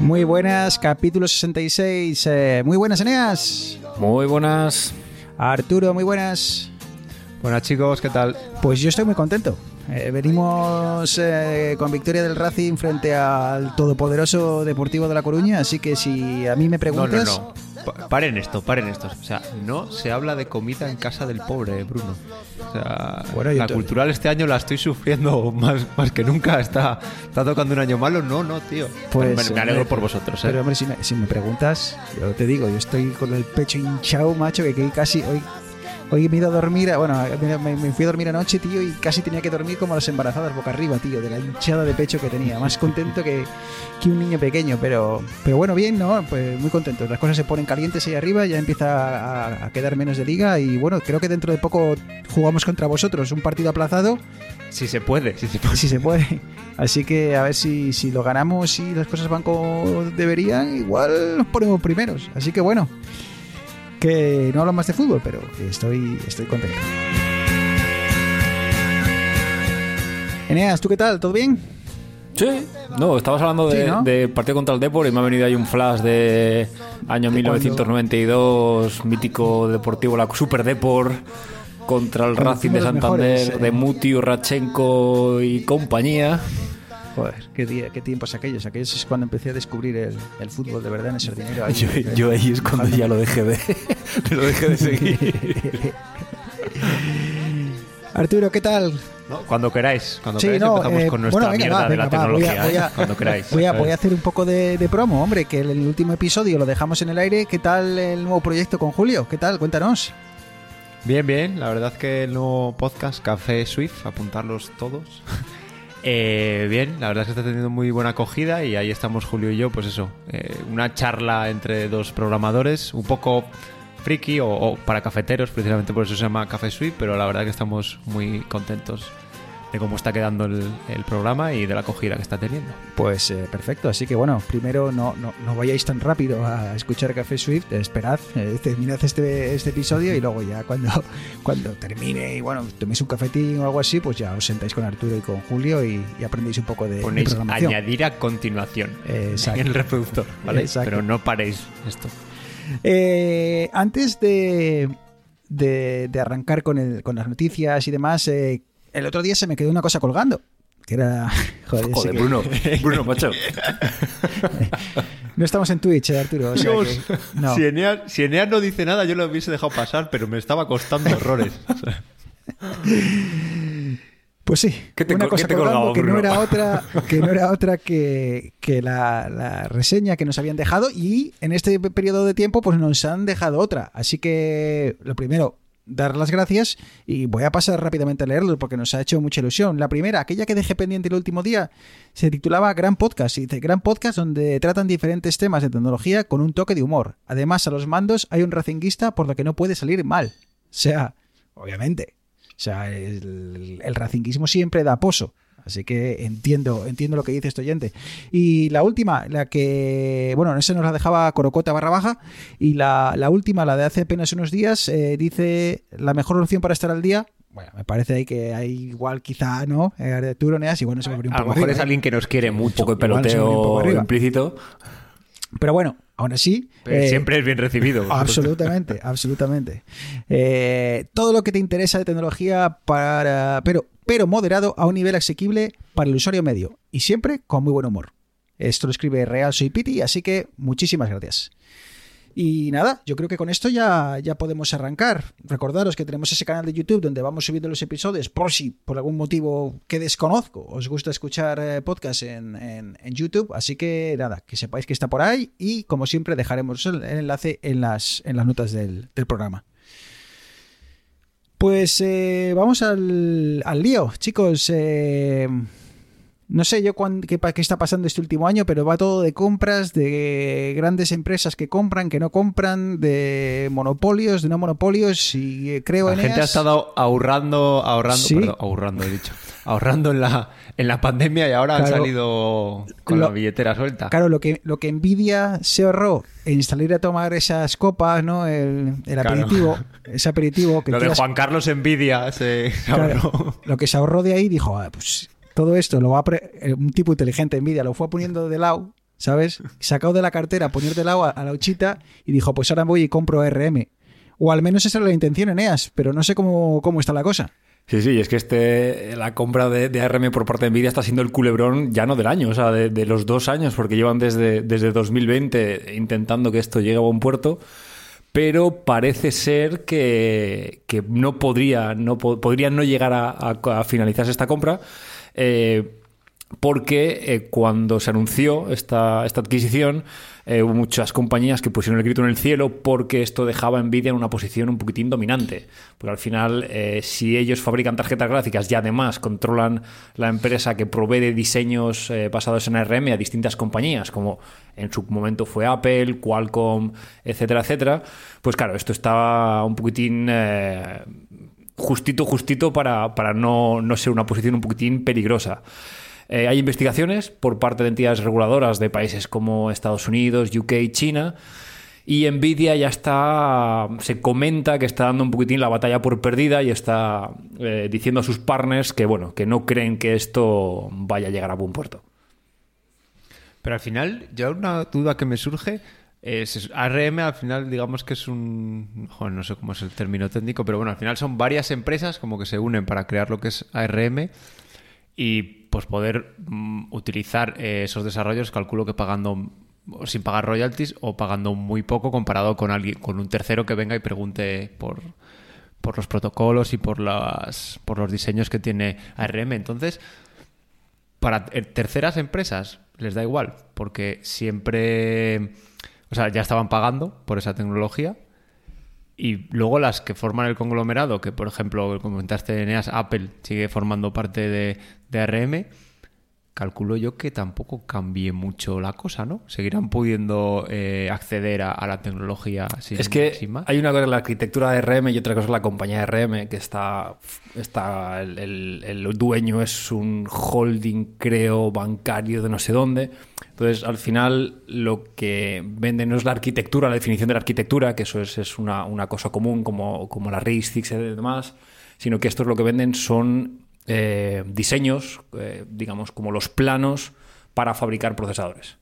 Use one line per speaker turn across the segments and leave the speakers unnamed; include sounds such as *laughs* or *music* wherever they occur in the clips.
Muy buenas, capítulo 66. Eh, muy buenas, Eneas.
Muy buenas.
Arturo, muy buenas.
Buenas chicos, ¿qué tal?
Pues yo estoy muy contento. Eh, venimos eh, con victoria del Racing frente al todopoderoso Deportivo de La Coruña, así que si a mí me
No,
preguntas...
no, no. Pa- Paren esto, paren esto. O sea, no se habla de comida en casa del pobre, Bruno. O sea,
Bueno,
la
te-
cultural este año la estoy sufriendo *laughs* más, más que nunca. Está, está tocando un año malo. No, no, tío.
Pues,
me, me alegro
hombre,
por vosotros, ¿eh?
Pero hombre, si me, si me preguntas, yo te digo, yo estoy con el pecho hinchado, macho, que casi hoy... Hoy me he ido a dormir, bueno, me, me- me fui a dormir anoche, tío, y casi tenía que dormir como las embarazadas boca arriba, tío, de la hinchada de pecho que tenía. Más contento que, que un niño pequeño, pero, pero bueno, bien, ¿no? Pues muy contento. Las cosas se ponen calientes ahí arriba, ya empieza a, a quedar menos de liga y bueno, creo que dentro de poco jugamos contra vosotros, un partido aplazado,
Si se puede, si se puede.
si se puede. Así que a ver si, si lo ganamos y las cosas van como deberían, igual nos ponemos primeros. Así que bueno, que no hablo más de fútbol, pero estoy, estoy contento. Eneas, ¿tú qué tal? ¿Todo bien?
Sí. No, estabas hablando de,
Sí, ¿no?
de partido contra el Depor y me ha venido ahí un flash de año
¿De
1992, mítico deportivo, la Super Depor contra el
Cuando
Racing de Santander,
mejores, eh.
de Mutiu, Rachenko y compañía.
Joder, qué, día, qué tiempos aquellos. Aquellos es cuando empecé a descubrir el, el fútbol de verdad en ese dinero.
Yo, yo ahí es cuando ya lo dejé de, *laughs* lo dejé de seguir. *laughs*
Arturo, ¿qué tal?
¿no? Cuando queráis, cuando
Sí,
queráis
no,
empezamos
eh,
con nuestra
bueno, venga,
mierda
va,
de la
venga, voy a-
tecnología.
voy a-
¿eh? Cuando queráis.
Voy a, voy a hacer un poco de, de promo, hombre, que el último episodio lo dejamos en el aire. ¿Qué tal el nuevo proyecto con Julio? ¿Qué tal? Cuéntanos.
Bien, bien. La verdad que el nuevo podcast Café Swift, apuntarlos todos. Eh, bien, la verdad es que está teniendo muy buena acogida y ahí estamos Julio y yo, pues eso, eh, una charla entre dos programadores, un poco friki o, para cafeteros, precisamente por eso se llama Café Swift, pero la verdad que estamos muy contentos de cómo está quedando el, el programa y de la acogida que está teniendo.
Pues eh, perfecto, así que bueno, primero no, no, no vayáis tan rápido a escuchar Café Swift, esperad, eh, terminad este, este episodio y luego ya cuando, *laughs* cuando termine y bueno, toméis un cafetín o algo así, pues ya os sentáis con Arturo y con Julio y, y aprendéis un poco de, de
Ponéis
programación.
añadir a continuación
exacto.
en el reproductor, ¿vale?
Exacto.
Pero no paréis esto.
Eh, antes de, de, de arrancar con, el, con las noticias y demás, eh, el otro día se me quedó una cosa colgando. Que era. *laughs* Joder,
Joder,
que-
Bruno, *laughs* Bruno, macho.
No estamos en Twitch, eh, Arturo. o sea
Dios,
que- no.
si, Eneas, si Eneas no dice nada, yo lo hubiese dejado pasar, pero me estaba costando. O sea,
Pues sí,
¿Qué te
una cosa
qué te
que no era otra que no era otra que, que la, la reseña que nos habían dejado y en este periodo de tiempo pues nos han dejado otra. Así que lo primero, dar las gracias y voy a pasar rápidamente a leerlo porque nos ha hecho mucha ilusión. La primera, aquella que dejé pendiente el último día, se titulaba Gran Podcast. Y dice, Gran Podcast donde tratan diferentes temas de tecnología con un toque de humor. Además, a los mandos hay un racinguista por lo que no puede salir mal. O sea, obviamente. O sea, el, el racinguismo siempre da pozo. Así que entiendo, entiendo lo que dice este oyente. Y la última, la que, bueno, esa nos la dejaba Corocota barra baja. Y la, la última, la de hace apenas unos días, eh, dice la mejor opción para estar al día. Bueno, me parece ahí que hay igual quizá, ¿no? Eh, Arturo Neas, igual no se me abrió un
a lo
poco
mejor
arriba,
es
¿eh?
alguien que nos quiere
Un
mucho.
poco de
un poco
peloteo
arriba.
implícito.
Pero bueno, aún así... Eh,
siempre es bien recibido. *laughs*
Absolutamente, absolutamente. Eh, todo lo que te interesa de tecnología para, pero, pero moderado a un nivel asequible para el usuario medio y siempre con muy buen humor. Esto lo escribe Real Soy Piti, así que muchísimas gracias. Y nada, yo creo que con esto ya, ya podemos arrancar. Recordaros que tenemos ese canal de YouTube donde vamos subiendo los episodios por si por algún motivo que desconozco os gusta escuchar eh, podcast en, en- en YouTube. Así que nada, que sepáis que está por ahí y como siempre dejaremos el, enlace en las, en las notas del, del programa. Pues eh, vamos al, al lío, chicos. eh, No sé yo cuán- qué, está pasando este último año, pero va todo de compras, de grandes empresas que compran, que no compran, de monopolios, de no monopolios, y eh, creo
La
en
gente ha estado ahorrando, ahorrando,
Sí.
perdón, ahorrando he dicho, ahorrando en la, en la pandemia y ahora han
Claro.
salido con
Lo-
la billetera suelta.
Claro, lo que, lo que Nvidia se ahorró en salir a tomar esas copas, ¿no? El, el
Claro.
aperitivo, *laughs* ese aperitivo que
Lo de Juan Carlos Envidia se se
Claro,
ahorró.
lo que se ahorró de ahí dijo, "Ah, pues todo esto lo va a eh, un tipo inteligente Nvidia lo fue poniendo de lado, ¿sabes? Sacado de la cartera, poner de lado a, la uchita y dijo, pues ahora voy y compro RM. O al menos esa era la intención, Eneas, pero no sé cómo, cómo está la cosa.
Sí, sí, es que este la compra de, de ARM por parte de Nvidia está siendo el culebrón ya no del año, o sea, de, los dos años, porque llevan desde, desde 2020 intentando que esto llegue a buen puerto, pero parece ser que, que no podría, no po- podría no llegar a- a finalizarse esta compra. Eh, porque eh, cuando se anunció esta, esta adquisición eh, hubo muchas compañías que pusieron el grito en el cielo porque esto dejaba a Nvidia en una posición un poquitín dominante. Porque al final, si ellos fabrican tarjetas gráficas y además controlan la empresa que provee diseños basados en ARM a distintas compañías, como en su momento fue Apple, Qualcomm, etcétera, etcétera, pues claro, esto estaba un poquitín... justito, justito para, para no, no ser una posición un poquitín peligrosa. Eh, hay investigaciones por parte de entidades reguladoras de países como Estados Unidos, UK, China. Y Nvidia ya está, se comenta que está dando un poquitín la batalla por perdida y está eh, diciendo a sus partners que, bueno, que no creen que esto vaya a llegar a buen puerto.
Pero al final, ya una duda que me surge es ARM al final digamos que es un joder, no sé cómo es el término técnico, pero bueno, al final son varias empresas como que se unen para crear lo que es ARM y pues poder mm, utilizar eh, esos desarrollos, calculo que pagando sin pagar royalties o pagando muy poco comparado con alguien con un tercero que venga y pregunte por por los protocolos y por las por los diseños que tiene ARM. Entonces, para eh, terceras empresas les da igual, porque siempre, o sea, ya estaban pagando por esa tecnología. Y luego las que forman el conglomerado, que por ejemplo, comentaste Eneas, Apple sigue formando parte de, de ARM, calculo yo que tampoco cambie mucho la cosa, ¿no? Seguirán pudiendo eh, acceder a, a la tecnología sin,
es que
sin más.
hay una cosa la arquitectura de RM y otra cosa es la compañía de RM, que está, está el, el- el dueño es un holding, creo, bancario de no sé dónde. Entonces, al final, lo que venden no es la arquitectura, la definición de la arquitectura, que eso es, es una, una cosa común como, como la RISC y demás, sino que esto es lo que venden son eh, diseños, eh, digamos, como los planos para fabricar procesadores.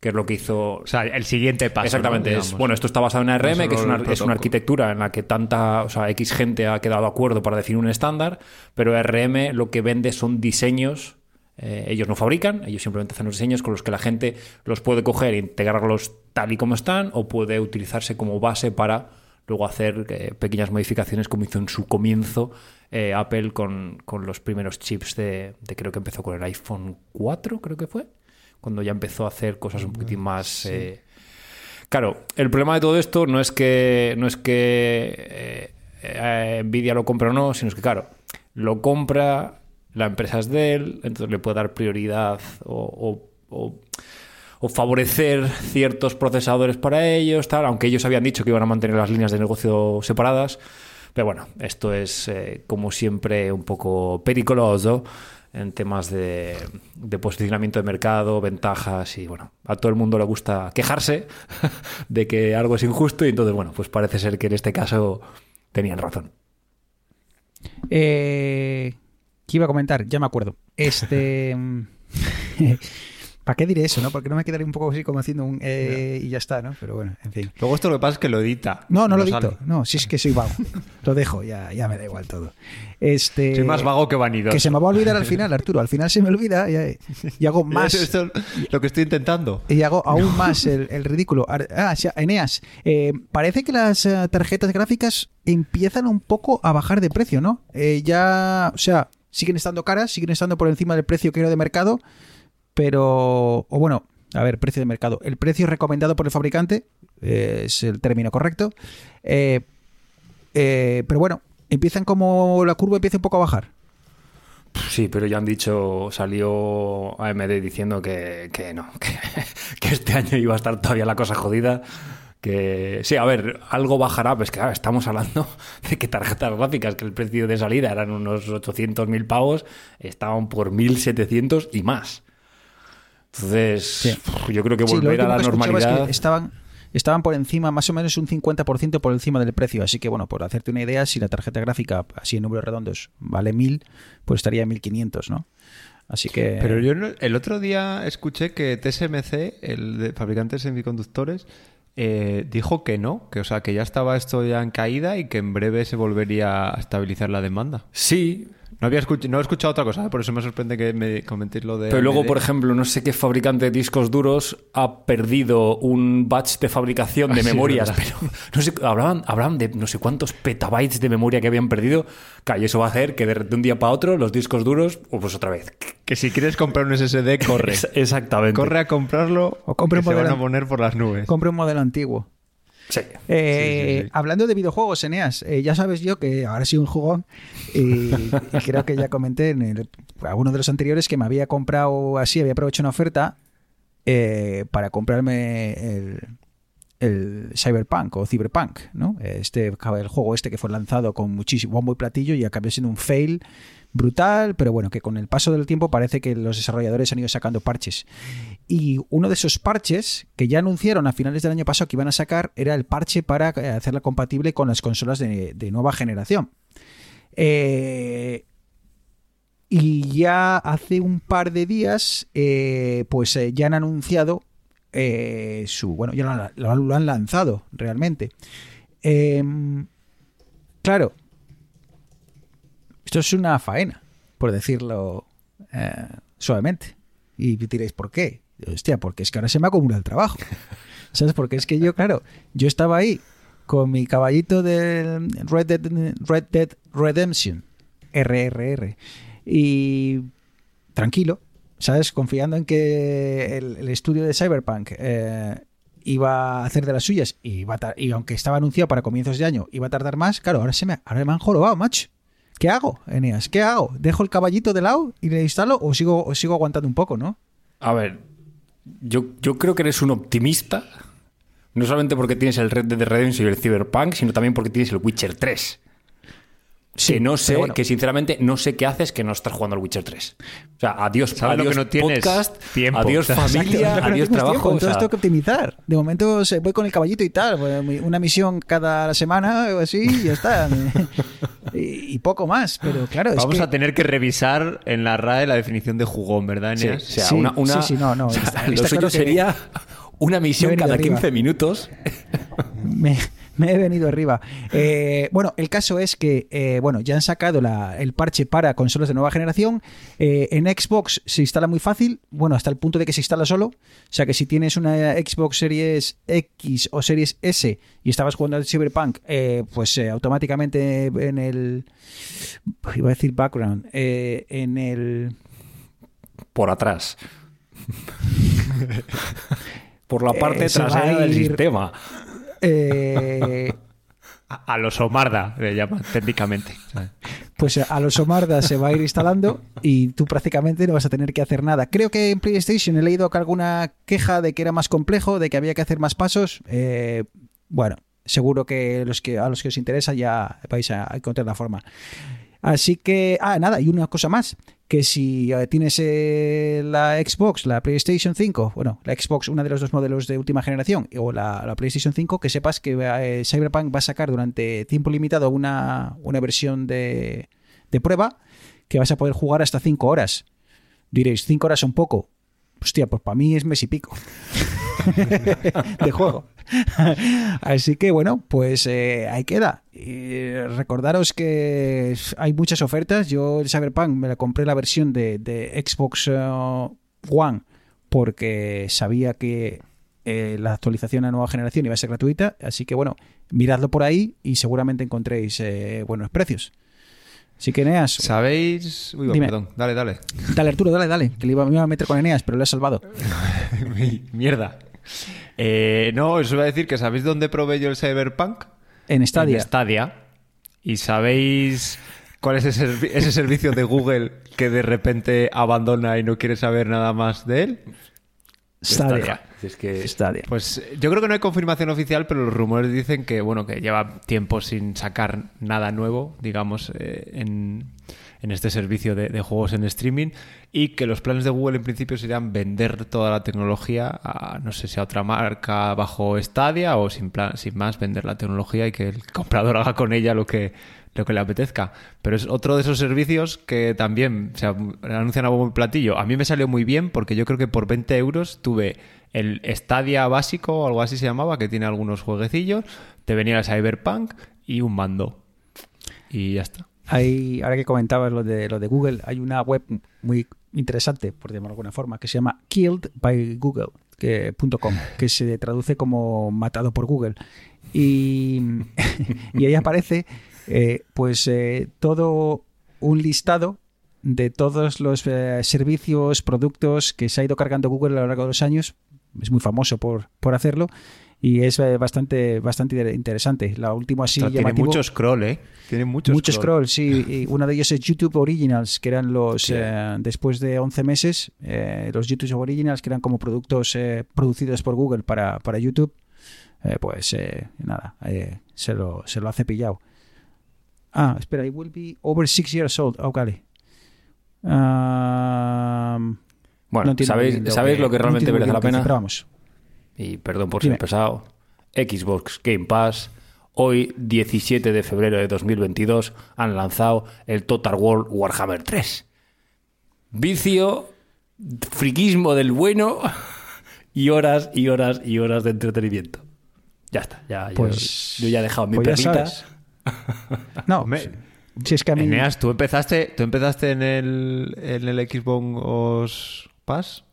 Que es lo que hizo
O sea, el siguiente paso.
Exactamente.
¿no?
es,
Digamos.
bueno, esto está basado en ARM,
No
que es una, es arquitectura en la que tanta, o sea, X gente ha quedado de acuerdo para definir un estándar, pero ARM lo que vende son diseños. eh, ellos no fabrican, ellos simplemente hacen los diseños con los que la gente los puede coger e integrarlos tal y como están, o puede utilizarse como base para luego hacer eh, pequeñas modificaciones como hizo en su comienzo eh, Apple con, con los primeros chips de, de creo que empezó con el iPhone 4, creo que fue, cuando ya empezó a hacer cosas un poquitín más... eh, Claro, el problema de todo esto no es que no es que eh, Nvidia lo compre o no, sino es que claro, lo compra, la empresa es de él, entonces le puede dar prioridad o, o- o- o favorecer ciertos procesadores para ellos, tal, aunque ellos habían dicho que iban a mantener las líneas de negocio separadas. Pero bueno, esto es eh, como siempre un poco periculoso en temas de, de posicionamiento de mercado, ventajas y bueno, a todo el mundo le gusta quejarse *laughs* de que algo es injusto y entonces bueno, pues parece ser que en este caso tenían razón.
Eh, ¿Qué iba a comentar? Ya me acuerdo. Este. *laughs* ¿Para qué diré eso, no? Porque no me quedaré un poco así como haciendo un. eh, y ya está, ¿no? Pero bueno, en fin.
Luego esto lo que pasa es que lo edita.
No, no lo
sale.
dicto. No, si es que soy vago. Lo dejo, ya, ya me da igual todo. Este.
Soy más vago que vanidoso.
Que se me va a olvidar al final, Arturo. Al final se me olvida y, y hago *laughs* más.
Esto es lo que estoy intentando.
Y hago aún más el, el ridículo. Ah, sí, Eneas, eh, parece que las eh, tarjetas gráficas empiezan un poco a bajar de precio, ¿no? Eh, ya, o sea, siguen estando caras, siguen estando por encima del precio que era de mercado, pero, o bueno, a ver, precio de mercado. El precio recomendado por el fabricante eh, es el término correcto. Eh, eh, pero bueno, empiezan como la curva empieza un poco a bajar.
sí, pero ya han dicho, salió AMD diciendo que, que no, *laughs* que, este año iba a estar todavía la cosa jodida. Que sí, a ver, algo bajará, pues que claro, estamos hablando de que tarjetas gráficas, que el precio de salida eran unos 800.000 pavos, estaban por 1.700 y más. Entonces,
Sí.
yo creo que
Sí, lo
volver a la
que escuchaba es que
normalidad.
estaban, estaban por encima, más o menos un 50% por encima del precio. Así que, bueno, por hacerte una idea, si la tarjeta gráfica, así en números redondos, vale 1000, pues estaría en 1500, ¿no? Así que.
Pero yo no- el otro día escuché que TSMC, el de fabricante de semiconductores, eh, dijo que no, que o sea que ya estaba esto ya en caída y que en breve se volvería a estabilizar la demanda.
Sí,
No había escuch- no he escuchado otra cosa, por eso me sorprende que me comentéis lo de.
Pero luego,
AMD.
por ejemplo, no sé qué fabricante de discos duros ha perdido un batch de fabricación de
Ah,
memorias, pero *laughs* no sé, hablaban, hablaban de no sé cuántos petabytes de memoria que habían perdido. Claro, y eso va a hacer que de, de un día para otro los discos duros, oh, pues otra vez.
que si quieres comprar un SSD, corre. *laughs*
Exactamente.
corre a comprarlo
O compre
que
un
se van a
modelo-
poner por las nubes.
Compre un modelo antiguo.
Sí.
Eh,
Sí, sí, sí.
Hablando de videojuegos, Eneas, eh, ya sabes yo que ahora soy un jugón y, y creo que ya comenté en el- alguno de los anteriores que me había comprado así, había aprovechado una oferta eh, para comprarme el, el Cyberpunk o Cyberpunk, ¿no? Este, el juego este que fue lanzado con muchísimo bombo y platillo y acabó siendo un fail brutal, pero bueno, que con el paso del tiempo parece que los desarrolladores han ido sacando parches. Y uno de esos parches que ya anunciaron a finales del año pasado que iban a sacar era el parche para eh, hacerla compatible con las consolas de, nueva generación. Eh, y ya hace un par de días, eh, pues ya han anunciado su. Bueno, ya lo han, lo han- lanzado realmente. Em, claro, esto es una faena, por decirlo suavemente. Y diréis, ¿por qué? Hostia, porque es que ahora se me acumula el trabajo. *laughs* ¿Sabes? Porque es que yo, claro, yo estaba ahí con mi caballito del Red Dead, Red Dead Redemption, RRR, y tranquilo, ¿sabes? Confiando en que el, el estudio de Cyberpunk eh, iba a hacer de las suyas y, iba a y aunque estaba anunciado para comienzos de año, iba a tardar más, claro, ahora, se me, ahora me han jorobado, macho. ¿Qué hago, Eneas? ¿Qué hago? ¿Dejo el caballito de lado y le instalo o sigo, o sigo aguantando un poco, no?
A ver, yo, yo creo que eres un optimista. No solamente porque tienes el Red Dead Redemption y el Cyberpunk, sino también porque tienes el Witcher 3. Que no sé,
bueno.
que sinceramente no sé qué haces que no estás jugando al Witcher 3. O sea, adiós,
¿Sabes lo
adiós
que no tienes?
podcast,
Tiempo.
adiós familia,
Exacto, no
adiós trabajo.
tiempo,
o
entonces
sea,
tengo que optimizar. De momento se- voy con el caballito y tal. Una misión cada semana o así y ya está. *laughs* y, y poco más. Pero claro, es
Vamos
que...
a tener que revisar en la RAE la definición de jugón, ¿verdad,
sí, o
Eneas?
sea,
Sí,
una, una-
sí, sí, no, no,
o sea,
está-
lo
está
suyo
claro que-
sería *laughs* una misión cada
arriba.
15 minutos.
me, *laughs* me he venido arriba. Eh, bueno, el caso es que eh, bueno, ya han sacado la- el parche para consolas de nueva generación. Eh, en Xbox se instala muy fácil, bueno, hasta el punto de que se instala solo. O sea que si tienes una Xbox Series X o Series S y estabas jugando al Cyberpunk, eh, pues automáticamente en el. Iba a decir background. en el.
Por atrás. *laughs* Por la parte trasera del sistema.
Eh,
A, a los Omarda, le llaman técnicamente.
pues a los Omarda se va a ir instalando y tú prácticamente no vas a tener que hacer nada. Creo que en PlayStation he leído que alguna queja de que era más complejo, de que había que hacer más pasos. Eh, bueno, seguro que, los que a los que os interesa ya vais a encontrar la forma. Así que, ah, nada, y una cosa más, que si eh, tienes eh, la Xbox, la PlayStation 5, bueno, la Xbox, una de los dos modelos de última generación, o la, la PlayStation 5, que sepas que eh, Cyberpunk va a sacar durante tiempo limitado una, una versión de, de prueba que vas a poder jugar hasta 5 horas. Diréis, 5 horas son poco. Hostia, pues para mí es mes y pico *laughs* *laughs* de juego. Así que bueno, pues eh, ahí queda. Y recordaros que hay muchas ofertas. Yo el Cyberpunk me la compré la versión de, Xbox eh, One porque sabía que eh, la actualización a nueva generación iba a ser gratuita. Así que bueno, miradlo por ahí y seguramente encontréis buenos precios. Así que Eneas,
¿Sabéis? Uy,
Dime.
perdón, dale, dale.
dale Arturo, dale, dale, que le iba, me iba a meter con Eneas, pero lo he salvado. *laughs*
Mierda. Eh, no, os iba a decir que ¿sabéis dónde probé yo el Cyberpunk?
En Stadia.
En Stadia. Y sabéis ¿Cuál es ese, ese servicio de Google que de repente abandona y no quiere saber nada más de él?
Stadia.
Es que
Stadia.
Pues yo creo que no hay confirmación oficial, pero los rumores dicen que bueno que lleva tiempo sin sacar nada nuevo, digamos, eh, en, en este servicio de, de juegos en streaming y que los planes de Google en principio serían vender toda la tecnología a no sé si a otra marca bajo Stadia o sin plan, sin más vender la tecnología y que el comprador *laughs* haga con ella lo que lo que le apetezca. Pero es otro de esos servicios que también se anuncian a y platillo. A mí me salió muy bien porque yo creo que por 20 euros tuve el Stadia básico o algo así se llamaba, que tiene algunos jueguecillos, te venía el Cyberpunk y un mando. Y ya está.
Ahora que comentabas lo de, lo de Google, hay una web muy interesante, por llamarlo de alguna forma, que se llama killedbygoogle.com, que, punto com, que se traduce como matado por Google. Y *laughs* ahí aparece eh, pues eh, todo un listado de todos los eh, servicios, productos que se ha ido cargando Google a lo largo de los años. Es muy famoso por, por hacerlo y es eh, bastante, bastante interesante. La última así
O sea, tiene mucho scroll, ¿eh? Tiene mucho,
Mucho scroll, sí. Y uno de ellos es YouTube Originals, que eran los, eh, después de 11 meses, eh, los YouTube Originals, que eran como productos eh, producidos por Google para, para YouTube, pues eh, nada, se, lo, se lo hace pillado. Ah, espera, it will be over six years old. Oh, vale. Ah,
Bueno,
no
¿sabéis,
bien
¿sabéis lo que
no
realmente
muy
merece la pena?
Pero vamos.
Y perdón por
Dime.
ser pesado. Xbox Game Pass. Hoy, 17 de febrero de 2022, han lanzado el Total War Warhammer 3. Vicio, friquismo del bueno *laughs* y horas y horas y horas de entretenimiento. Ya está, ya,
Pues-
yo, ya he dejado mi
pues
perlita. *laughs*
No,
Hombre,
si es que a mí...
Eneas, ¿tú empezaste, ¿tú empezaste en el, en el Xbox Pass?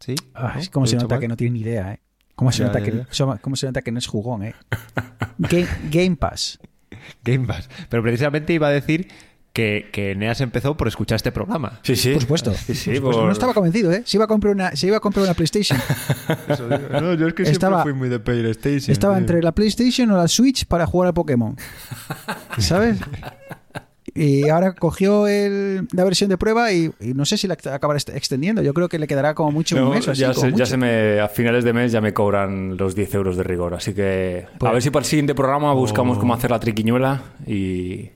¿Sí?
Ay,
¿No?
¿Cómo
¿Lo
se nota
mal?
que no tiene ni idea, eh? ¿Cómo se,
Ya,
nota
ya,
que,
ya.
so- cómo se nota que no es jugón, eh? *laughs* Game, Game Pass.
Game Pass. Pero precisamente iba a decir que, que Eneas empezó por escuchar este programa.
Sí, sí.
Por supuesto.
Sí, sí,
Por supuesto.
por-
No estaba convencido, ¿eh? Se iba a comprar una, se iba a comprar una PlayStation. *laughs*
No, yo es que
siempre Estaba- fui
muy de PlayStation.
Estaba entre la PlayStation o la Switch para jugar al Pokémon. ¿Sabes? Y ahora cogió el- la versión de prueba y, y no sé si la acabará extendiendo. Yo creo que le quedará como mucho
No,
un mes o así,
ya, se me, a finales de mes ya me cobran los 10 euros de rigor. Así que a
Pues-
ver si para el siguiente programa buscamos
Oh.
cómo hacer la triquiñuela y...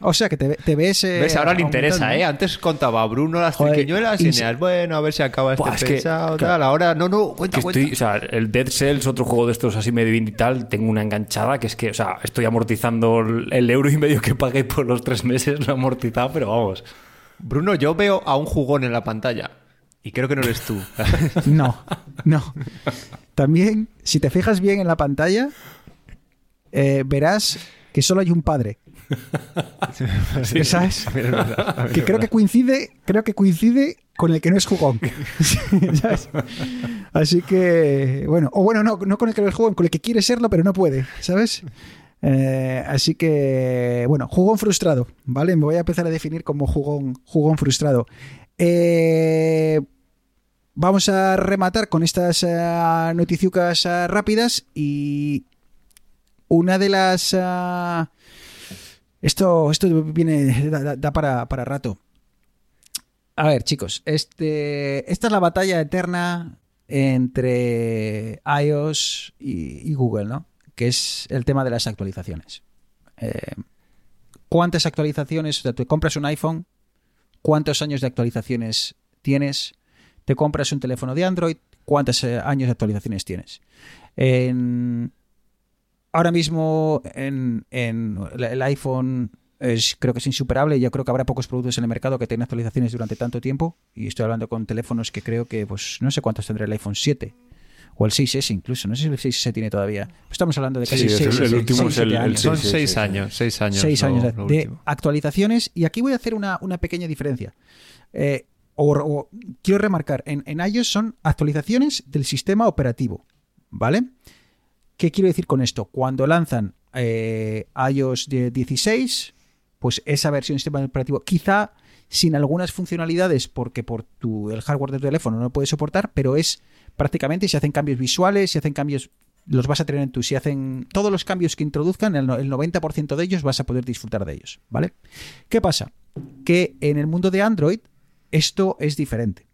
O sea que te, ve- te ves. eh,
¿Ves? Ahora le interesa, ¿eh? Antes contaba a Bruno las
Joder,
triquiñuelas y Eneas, bueno, a ver si acaba este
Buah, es que,
pesado,
claro.
tal. Ahora, no, no, cuenta, cuenta.
estoy, o sea, el Dead Cells, otro juego de estos así medio indie y tal, tengo una enganchada que es que, o sea, estoy amortizando el el euro y medio que pagué por los tres meses, lo he amortizado, pero vamos.
Bruno, yo veo a un jugón en la pantalla y creo que no eres tú. *laughs*
No, no. También, si te fijas bien en la pantalla, eh, verás que solo hay un padre. *laughs* ¿Sabes?
También es verdad, también
Que
es
creo que coincide, creo que coincide con el que no es jugón. *laughs* ¿Sabes? Así que, bueno, o bueno, no, no con el que no es jugón, con el que quiere serlo, pero no puede, ¿sabes? Eh, así que, bueno, jugón frustrado, ¿vale? Me voy a empezar a definir como jugón, jugón frustrado. Eh, vamos a rematar con estas eh, noticiucas rápidas y una de las... esto, esto viene, da, para, para rato. A ver, chicos, este, esta es la batalla eterna entre iOS y, y Google, ¿no? Que es el tema de las actualizaciones. Eh, ¿Cuántas actualizaciones? O sea, te compras un iPhone, ¿cuántos años de actualizaciones tienes? Te compras un teléfono de Android, ¿cuántos eh, años de actualizaciones tienes? En, ahora mismo en, en el iPhone es, creo que es insuperable. Yo creo que habrá pocos productos en el mercado que tengan actualizaciones durante tanto tiempo. Y estoy hablando con teléfonos que creo que, pues, no sé cuántos tendrá el iPhone 7 o el 6S incluso. No sé si el 6S tiene todavía. Estamos hablando de casi
Sí, el-
6,
el último es el- el
años.
Son
sí, sí,
seis
sí, sí.
años, seis años. Lo-
de-
lo
actualizaciones. Y aquí voy a hacer una, una pequeña diferencia. Eh, o, o quiero remarcar, en, en iOS son actualizaciones del sistema operativo. ¿Vale? ¿Qué quiero decir con esto? Cuando lanzan eh, iOS de 16, pues esa versión del sistema operativo, quizá sin algunas funcionalidades, porque por tu, el hardware del teléfono no lo puede soportar, pero es prácticamente, se hacen cambios visuales, se hacen cambios los vas a tener en tu. Si hacen todos los cambios que introduzcan, el, el 90% de ellos vas a poder disfrutar de ellos, ¿vale? ¿Qué pasa? Que en el mundo de Android esto es diferente.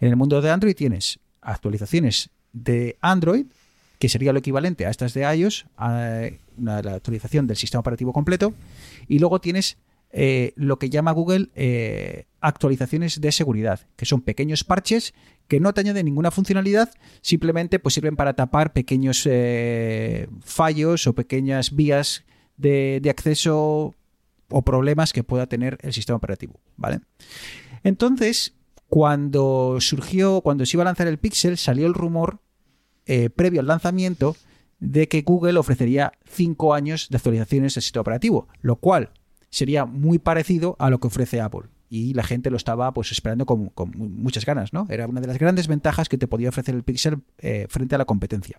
En el mundo de Android tienes actualizaciones de Android, que sería lo equivalente a estas de iOS, a la actualización del sistema operativo completo, y luego tienes eh, lo que llama Google eh, actualizaciones de seguridad, que son pequeños parches que no te añaden ninguna funcionalidad, simplemente pues sirven para tapar pequeños eh, fallos o pequeñas vías de, de acceso o problemas que pueda tener el sistema operativo, ¿vale? Entonces, cuando surgió, cuando se iba a lanzar el Pixel, salió el rumor eh, previo al lanzamiento de que Google ofrecería 5 años de actualizaciones del sistema operativo, lo cual sería muy parecido a lo que ofrece Apple. Y la gente lo estaba pues esperando con, con mu- muchas ganas, ¿no? Era una de las grandes ventajas que te podía ofrecer el Pixel eh, frente a la competencia.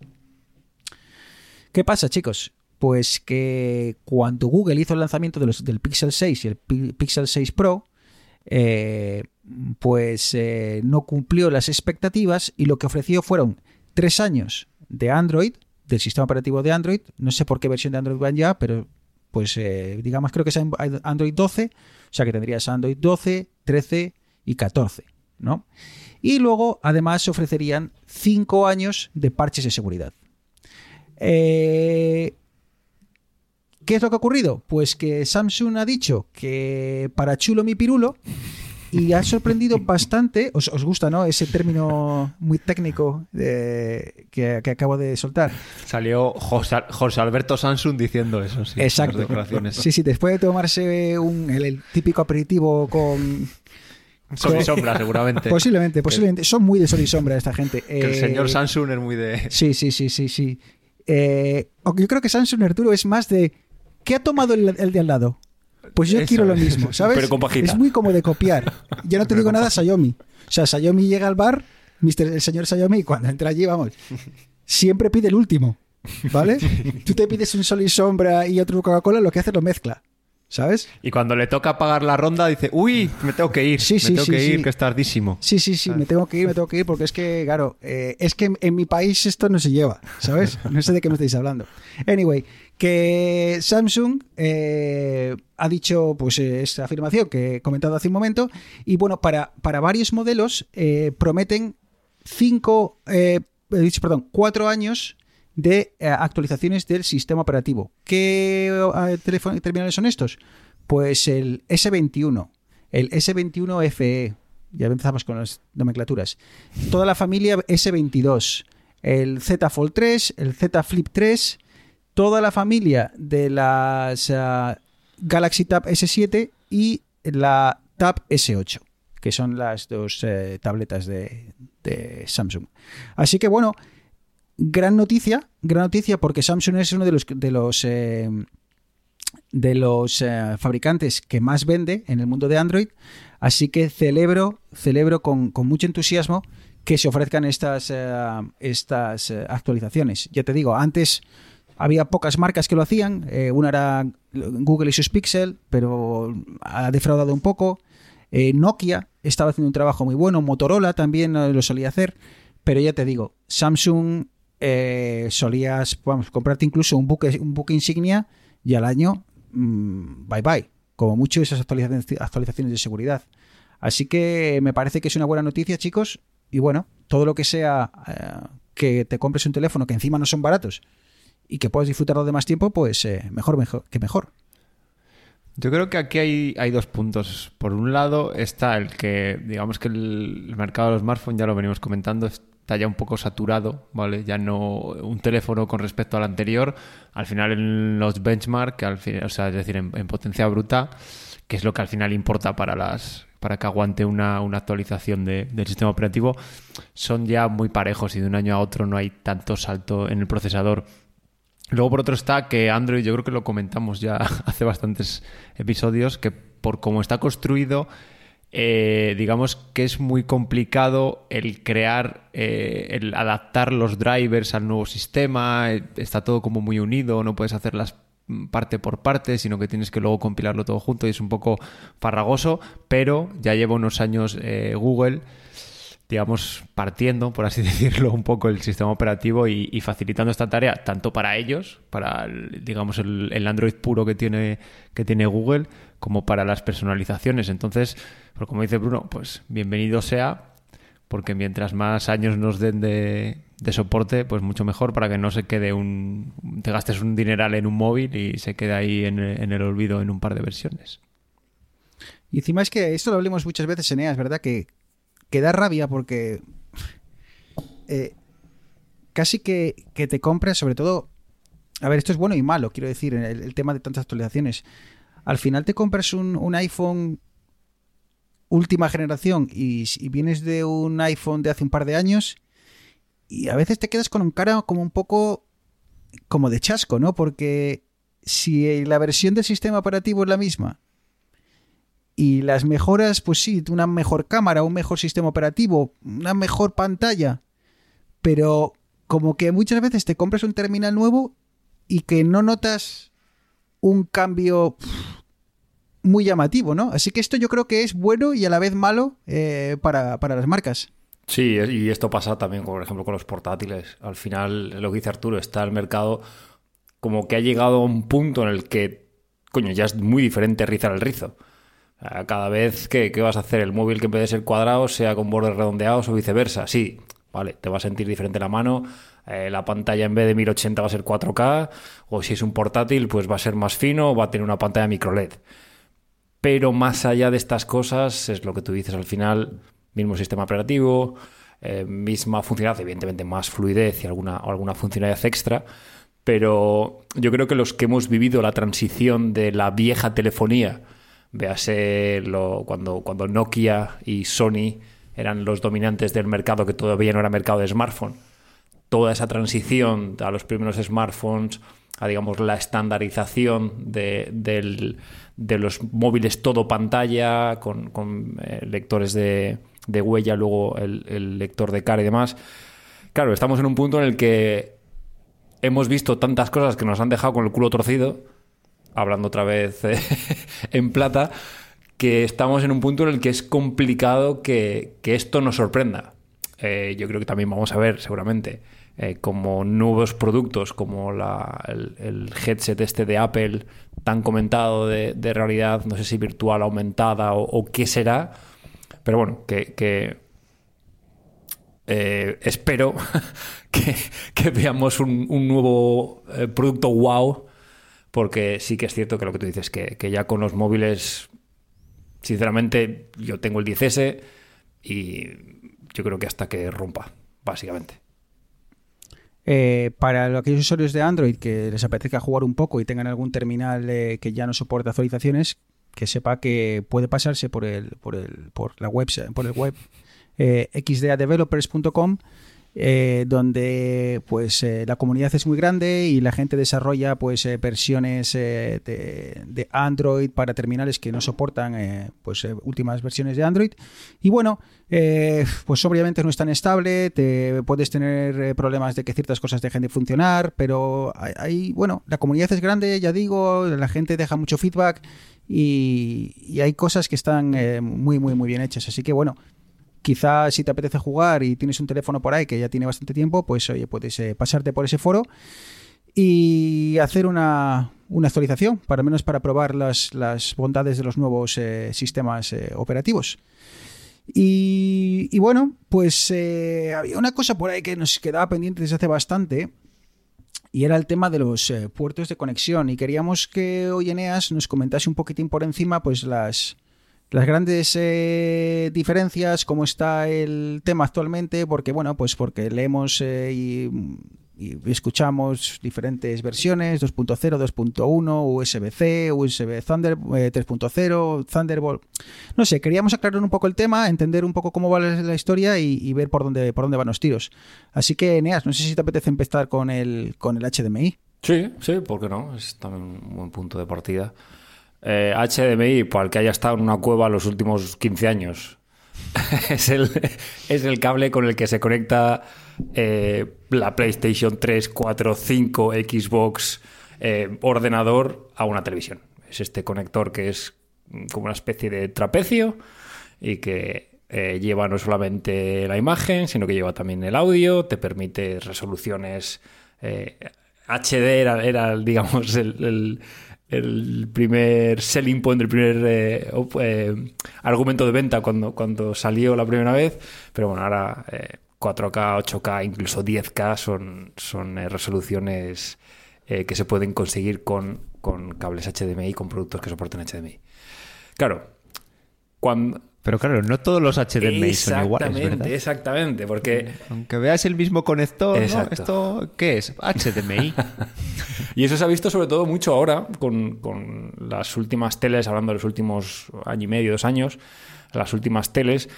¿Qué pasa, chicos? Pues que cuando Google hizo el lanzamiento del Pixel 6 y el Pi- Pixel 6 Pro, eh, pues no cumplió las expectativas y lo que ofreció fueron tres años de Android, del sistema operativo de Android. No sé por qué versión de Android van ya, pero pues eh, digamos creo que es Android 12, o sea que tendrías Android 12, 13 y 14, ¿no? Y luego además ofrecerían cinco años de parches de seguridad. Eh, ¿Qué es lo que ha ocurrido? Pues que Samsung ha dicho que para chulo mi pirulo y ha sorprendido bastante. Os, os gusta, ¿no? Ese término muy técnico de- que, que acabo de soltar.
Salió José, José Alberto Samsung diciendo eso, sí.
Exacto. Sí, sí, después de tomarse un, el, el típico aperitivo con.
Sol y sombra, seguramente.
Posiblemente, posiblemente. Son muy de sol y sombra esta gente.
Que el
Eh,
señor Samsung es muy de...
Sí, sí, sí, sí, sí. Eh, aunque yo creo que Samsung Arturo es más de. ¿Qué ha tomado el, el de al lado? Pues yo
Eso
quiero lo
es.
mismo, *laughs* ¿sabes?
Pero con pajita.
Es muy como de copiar. Ya no te
Pero
digo nada, Xiaomi. O sea, Xiaomi llega al bar, Mr. el señor Xiaomi, cuando entra allí, vamos, siempre pide el último, ¿vale? *laughs* Tú te pides un sol y sombra y otro Coca-Cola, lo que hace lo mezcla, ¿sabes?
Y cuando le toca pagar la ronda dice, uy, me tengo que ir,
Sí,
me
sí,
tengo
sí,
que ir, que es tardísimo.
Sí, sí, sí, me tengo que ir, me tengo que ir, porque es que, claro, eh, es que en, en mi país esto no se lleva, ¿sabes? No sé de qué me estáis hablando. Anyway, que Samsung eh, ha dicho pues eh, esta afirmación que he comentado hace un momento, y bueno, para, para varios modelos eh, prometen cinco, eh, perdón, cuatro años de eh, actualizaciones del sistema operativo. ¿Qué terminales son estos? Pues el S21, el S21 FE, ya empezamos con las nomenclaturas, toda la familia S22, el Z Fold 3, el Z Flip 3, toda la familia de las Galaxy Tab S7 y la Tab S8, que son las dos eh, tabletas de, Samsung. Así que bueno, gran noticia, gran noticia porque Samsung es uno de los de los eh, de los eh, fabricantes que más vende en el mundo de Android. Así que celebro, celebro con, con mucho entusiasmo que se ofrezcan estas, estas actualizaciones. Ya te digo, antes había pocas marcas que lo hacían. eh, una era Google y sus Pixel, pero ha defraudado un poco. Eh, Nokia estaba haciendo un trabajo muy bueno. Motorola también eh, lo solía hacer. Pero ya te digo, Samsung solías vamos, comprarte incluso un buque, un buque insignia y al año, mm, bye bye. Como mucho esas actualizaciones, de seguridad. Así que me parece que es una buena noticia, chicos. Y bueno, todo lo que sea que te compres un teléfono que encima no son baratos y que puedas disfrutarlo de más tiempo, pues eh, mejor, mejor que mejor.
Yo creo que aquí hay, hay dos puntos. Por un lado está el que, digamos que el, mercado de los smartphones, ya lo venimos comentando, está ya un poco saturado, ¿vale? Ya no un teléfono con respecto al anterior. Al final en los benchmark, al fin- o sea, es decir, en, en potencia bruta, que es lo que al final importa para las para que aguante una, una actualización de- del sistema operativo, son ya muy parejos y de un año a otro no hay tanto salto en el procesador. Luego, por otro, está que Android, yo creo que lo comentamos ya *laughs* hace bastantes episodios, que por cómo está construido, eh, digamos que es muy complicado el crear, eh, el adaptar los drivers al nuevo sistema, eh, está todo como muy unido, no puedes hacerlas mm, parte por parte, sino que tienes que luego compilarlo todo junto y es un poco farragoso, pero ya lleva unos años Google digamos, partiendo, por así *laughs* decirlo, un poco el sistema operativo y, facilitando esta tarea tanto para ellos, para, el, digamos, el, Android puro que tiene, que tiene Google, como para las personalizaciones. Entonces, pues como dice Bruno, pues bienvenido sea, porque mientras más años nos den de, soporte, pues mucho mejor para que no se quede un... te gastes un dineral en un móvil y se quede ahí en el, olvido en un par de versiones.
Y encima es que esto lo hablemos muchas veces en EAS, ¿verdad? Que, que da rabia porque eh, casi que, te compras, sobre todo, a ver, esto es bueno y malo, quiero decir, el, el tema de tantas actualizaciones. Al final te compras un, iPhone última generación y, vienes de un iPhone de hace un par de años y a veces te quedas con un cara como un poco como de chasco, ¿no? Porque si la versión del sistema operativo es la misma y las mejoras, pues sí, una mejor cámara, un mejor sistema operativo, una mejor pantalla, pero como que muchas veces te compras un terminal nuevo y que no notas un cambio muy llamativo, ¿no? Así que esto yo creo que es bueno y a la vez malo eh, para, para las marcas.
Sí, y esto pasa también, por ejemplo, con los portátiles. Al final, lo que dice Arturo, está el mercado como que ha llegado a un punto en el que, coño, ya es muy diferente rizar el rizo. Cada vez que, vas a hacer el móvil que en vez de ser cuadrado sea con bordes redondeados o viceversa. Sí, vale, te va a sentir diferente la mano. Eh, la pantalla en vez de 1080 va a ser 4K. O si es un portátil, pues va a ser más fino o va a tener una pantalla micro LED. Pero más allá de estas cosas, es lo que tú dices al final, mismo sistema operativo, eh, misma funcionalidad, evidentemente más fluidez y alguna, alguna funcionalidad extra. Pero yo creo que los que hemos vivido la transición de la vieja telefonía Véase lo, cuando, cuando Nokia y Sony eran los dominantes del mercado que todavía no era mercado de smartphone. Toda esa transición a los primeros smartphones, a digamos la estandarización de, los móviles todo pantalla, con, eh, lectores de, huella, luego el, el, lector de cara y demás. Claro, estamos en un punto en el que hemos visto tantas cosas que nos han dejado con el culo torcido hablando otra vez *laughs* eh, en plata, que estamos en un punto en el que es complicado que, esto nos sorprenda. Eh, yo creo que también vamos a ver, seguramente, eh, como nuevos productos, como el, headset este de Apple, tan comentado de, realidad, no sé si virtual aumentada o, qué será, pero bueno, que, espero *laughs* que, veamos un nuevo producto wow porque sí que es cierto que lo que tú dices, que, ya con los móviles, sinceramente, yo tengo el 10S y yo creo que hasta que rompa, básicamente.
Eh, para aquellos usuarios de Android que les apetezca jugar un poco y tengan algún terminal eh, que ya no soporte actualizaciones, que sepa que puede pasarse por el por el por la web por el web eh, xdadevelopers.com eh, donde pues eh, la comunidad es muy grande y la gente desarrolla pues eh, versiones de, Android para terminales que no soportan pues últimas versiones de Android. Y bueno pues obviamente no es tan estable te puedes tener problemas de que ciertas cosas dejen de funcionar pero hay, bueno la comunidad es grande ya digo la gente deja mucho feedback y, y hay cosas que están muy muy muy bien hechas. Así que bueno Quizá si te apetece jugar y tienes un teléfono por ahí que ya tiene bastante tiempo, pues oye, puedes eh, pasarte por ese foro y hacer una, actualización, para menos para probar las, bondades de los nuevos eh, sistemas eh, operativos. Y, bueno, pues había una cosa por ahí que nos quedaba pendiente desde hace bastante, y era el tema de los puertos de conexión. Y queríamos que hoy Eneas nos comentase un poquitín por encima, pues las, las grandes eh, diferencias, cómo está el tema actualmente, porque bueno, pues porque leemos eh, y, escuchamos diferentes versiones, 2.0, 2.1, USB-C, USB Thunder 3.0, Thunderbolt. No sé, queríamos aclarar un poco el tema, entender un poco cómo va la, historia y, ver por dónde, por dónde van los tiros. Así que, Neas, no sé si te apetece empezar con el, con el HDMI.
Sí, sí, ¿por qué no? Es también un buen punto de partida. HDMI, para el que haya estado en una cueva los últimos 15 años, *laughs* es, el, cable con el que se conecta eh, la PlayStation 3, 4, 5, Xbox, eh, ordenador a una televisión. Es este conector que es como una especie de trapecio y que eh, lleva no solamente la imagen, sino que lleva también el audio, te permite resoluciones eh, HD, era, era, digamos, el- el primer selling point, el primer eh, eh, argumento de venta cuando, cuando salió la primera vez, pero bueno, ahora eh, 4K, 8K, incluso 10K son, son eh, resoluciones eh, que se pueden conseguir con, con cables HDMI, con productos que soporten HDMI. Claro, cuando...
Pero claro, no todos los HDMI son iguales,
Exactamente, exactamente, porque...
Aunque veas el mismo conector, ¿no? ¿Esto qué es? HDMI. *laughs*
Y eso se ha visto sobre todo mucho ahora con, con las últimas teles, hablando de los últimos año y medio, dos años, las últimas teles,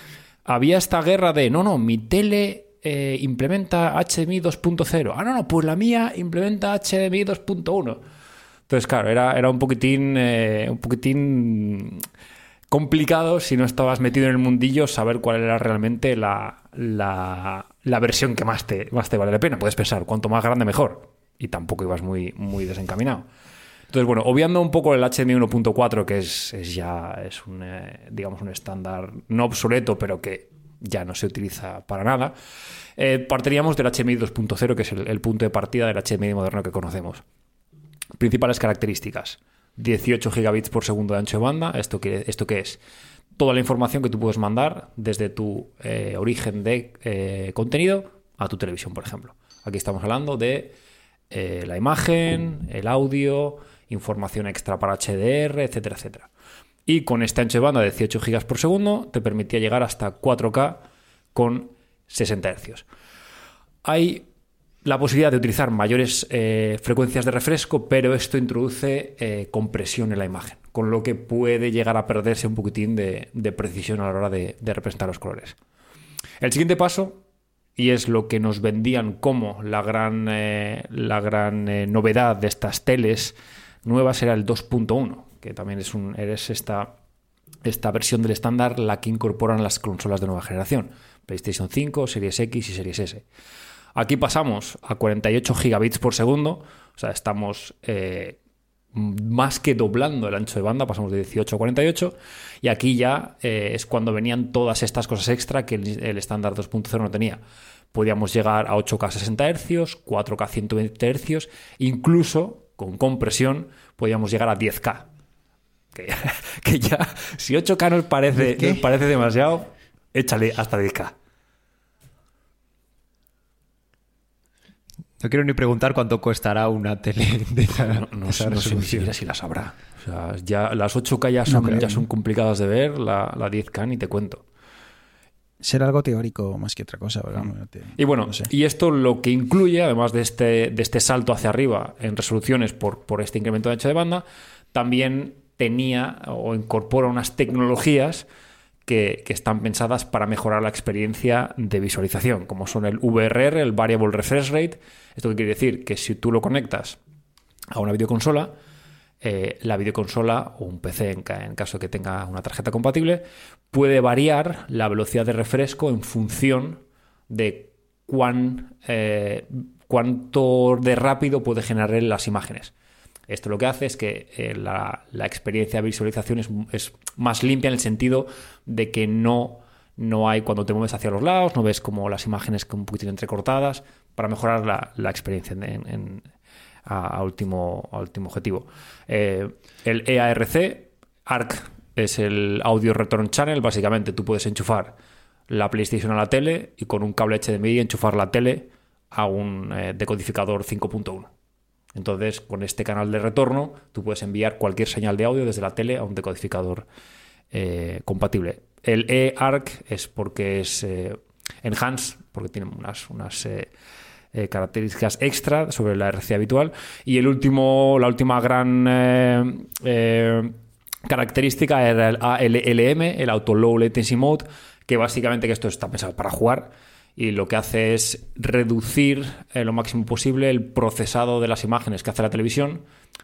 había esta guerra de, no, no, mi tele eh, implementa HDMI 2.0. Ah, no, no, pues la mía implementa HDMI 2.1. Entonces, claro, era, era un poquitín, eh, un poquitín complicado si no estabas metido en el mundillo saber cuál era realmente la, la, versión que más te, más te vale la pena. Puedes pensar, cuanto más grande mejor. Y tampoco ibas muy, muy desencaminado. Entonces, bueno, obviando un poco el HDMI 1.4, que es, es ya es un, eh, digamos, un estándar no obsoleto, pero que ya no se utiliza para nada, eh, partiríamos del HDMI 2.0, que es el, el punto de partida del HDMI moderno que conocemos. Principales características. 18 gigabits por segundo de ancho de banda. ¿Esto qué, esto qué es? Toda la información que tú puedes mandar desde tu eh, origen de eh, contenido a tu televisión, por ejemplo. Aquí estamos hablando de eh, la imagen, el audio, información extra para HDR, etcétera, etcétera. Y con este ancho de banda de 18 gigas por segundo te permitía llegar hasta 4K con 60 Hz. Hay la posibilidad de utilizar mayores eh, frecuencias de refresco, pero esto introduce eh, compresión en la imagen, con lo que puede llegar a perderse un poquitín de, precisión a la hora de, representar los colores. El siguiente paso, y es lo que nos vendían como la gran, eh, la gran novedad de estas teles nuevas, era el 2.1, que también es, un, es esta, esta versión del estándar la que incorporan las consolas de nueva generación, PlayStation 5, Series X y Series S. Aquí pasamos a 48 gigabits por segundo, o sea, estamos eh, más que doblando el ancho de banda, pasamos de 18 a 48, y aquí ya eh, es cuando venían todas estas cosas extra que el, estándar 2.0 no tenía. Podíamos llegar a 8K 60 Hz, 4K 120 Hz, incluso con compresión podíamos llegar a 10K. Que, *laughs* que ya, si 8K nos parece, nos parece demasiado, échale hasta 10K.
No quiero ni preguntar cuánto costará una tele *laughs* de esa,
No, no,
de esa
no sé ni siquiera si la sabrá. O sea, ya las 8K ya son, ya son complicadas de ver, la, la 10K ni te cuento.
Será algo teórico más que otra cosa. te-
Y bueno,
no sé.
y esto lo que incluye, además de este, de este salto hacia arriba en resoluciones por, por este incremento de ancho de banda, también tenía o incorpora unas tecnologías que, están pensadas para mejorar la experiencia de visualización, como son el VRR, el Variable Refresh Rate. ¿Esto quiere decir? Que si tú lo conectas a una videoconsola, eh, la videoconsola o un PC, en, ca- en caso que tenga una tarjeta compatible, puede variar la velocidad de refresco en función de cuán, eh, cuánto de rápido puede generar las imágenes. Esto lo que hace es que eh, la, la experiencia de visualización es, es más limpia en el sentido de que no, no hay cuando te mueves hacia los lados, no ves como las imágenes un poquitín entrecortadas, para mejorar la, la experiencia en- en- a, último, último objetivo. Eh, el EARC, ARC, es el Audio Return Channel. Básicamente tú puedes enchufar la PlayStation a la tele y con un cable HDMI enchufar la tele a un eh, decodificador 5.1. Entonces, con este canal de retorno, tú puedes enviar cualquier señal de audio desde la tele a un decodificador eh, compatible. El eARC es porque es eh, enhanced, porque tiene unas, unas eh, eh, características extra sobre la RC habitual. Y el último, la última gran característica era el ALLM, el Auto Low Latency Mode, que básicamente que esto está pensado para jugar y lo que hace es reducir eh, lo máximo posible el procesado de las imágenes que hace la televisión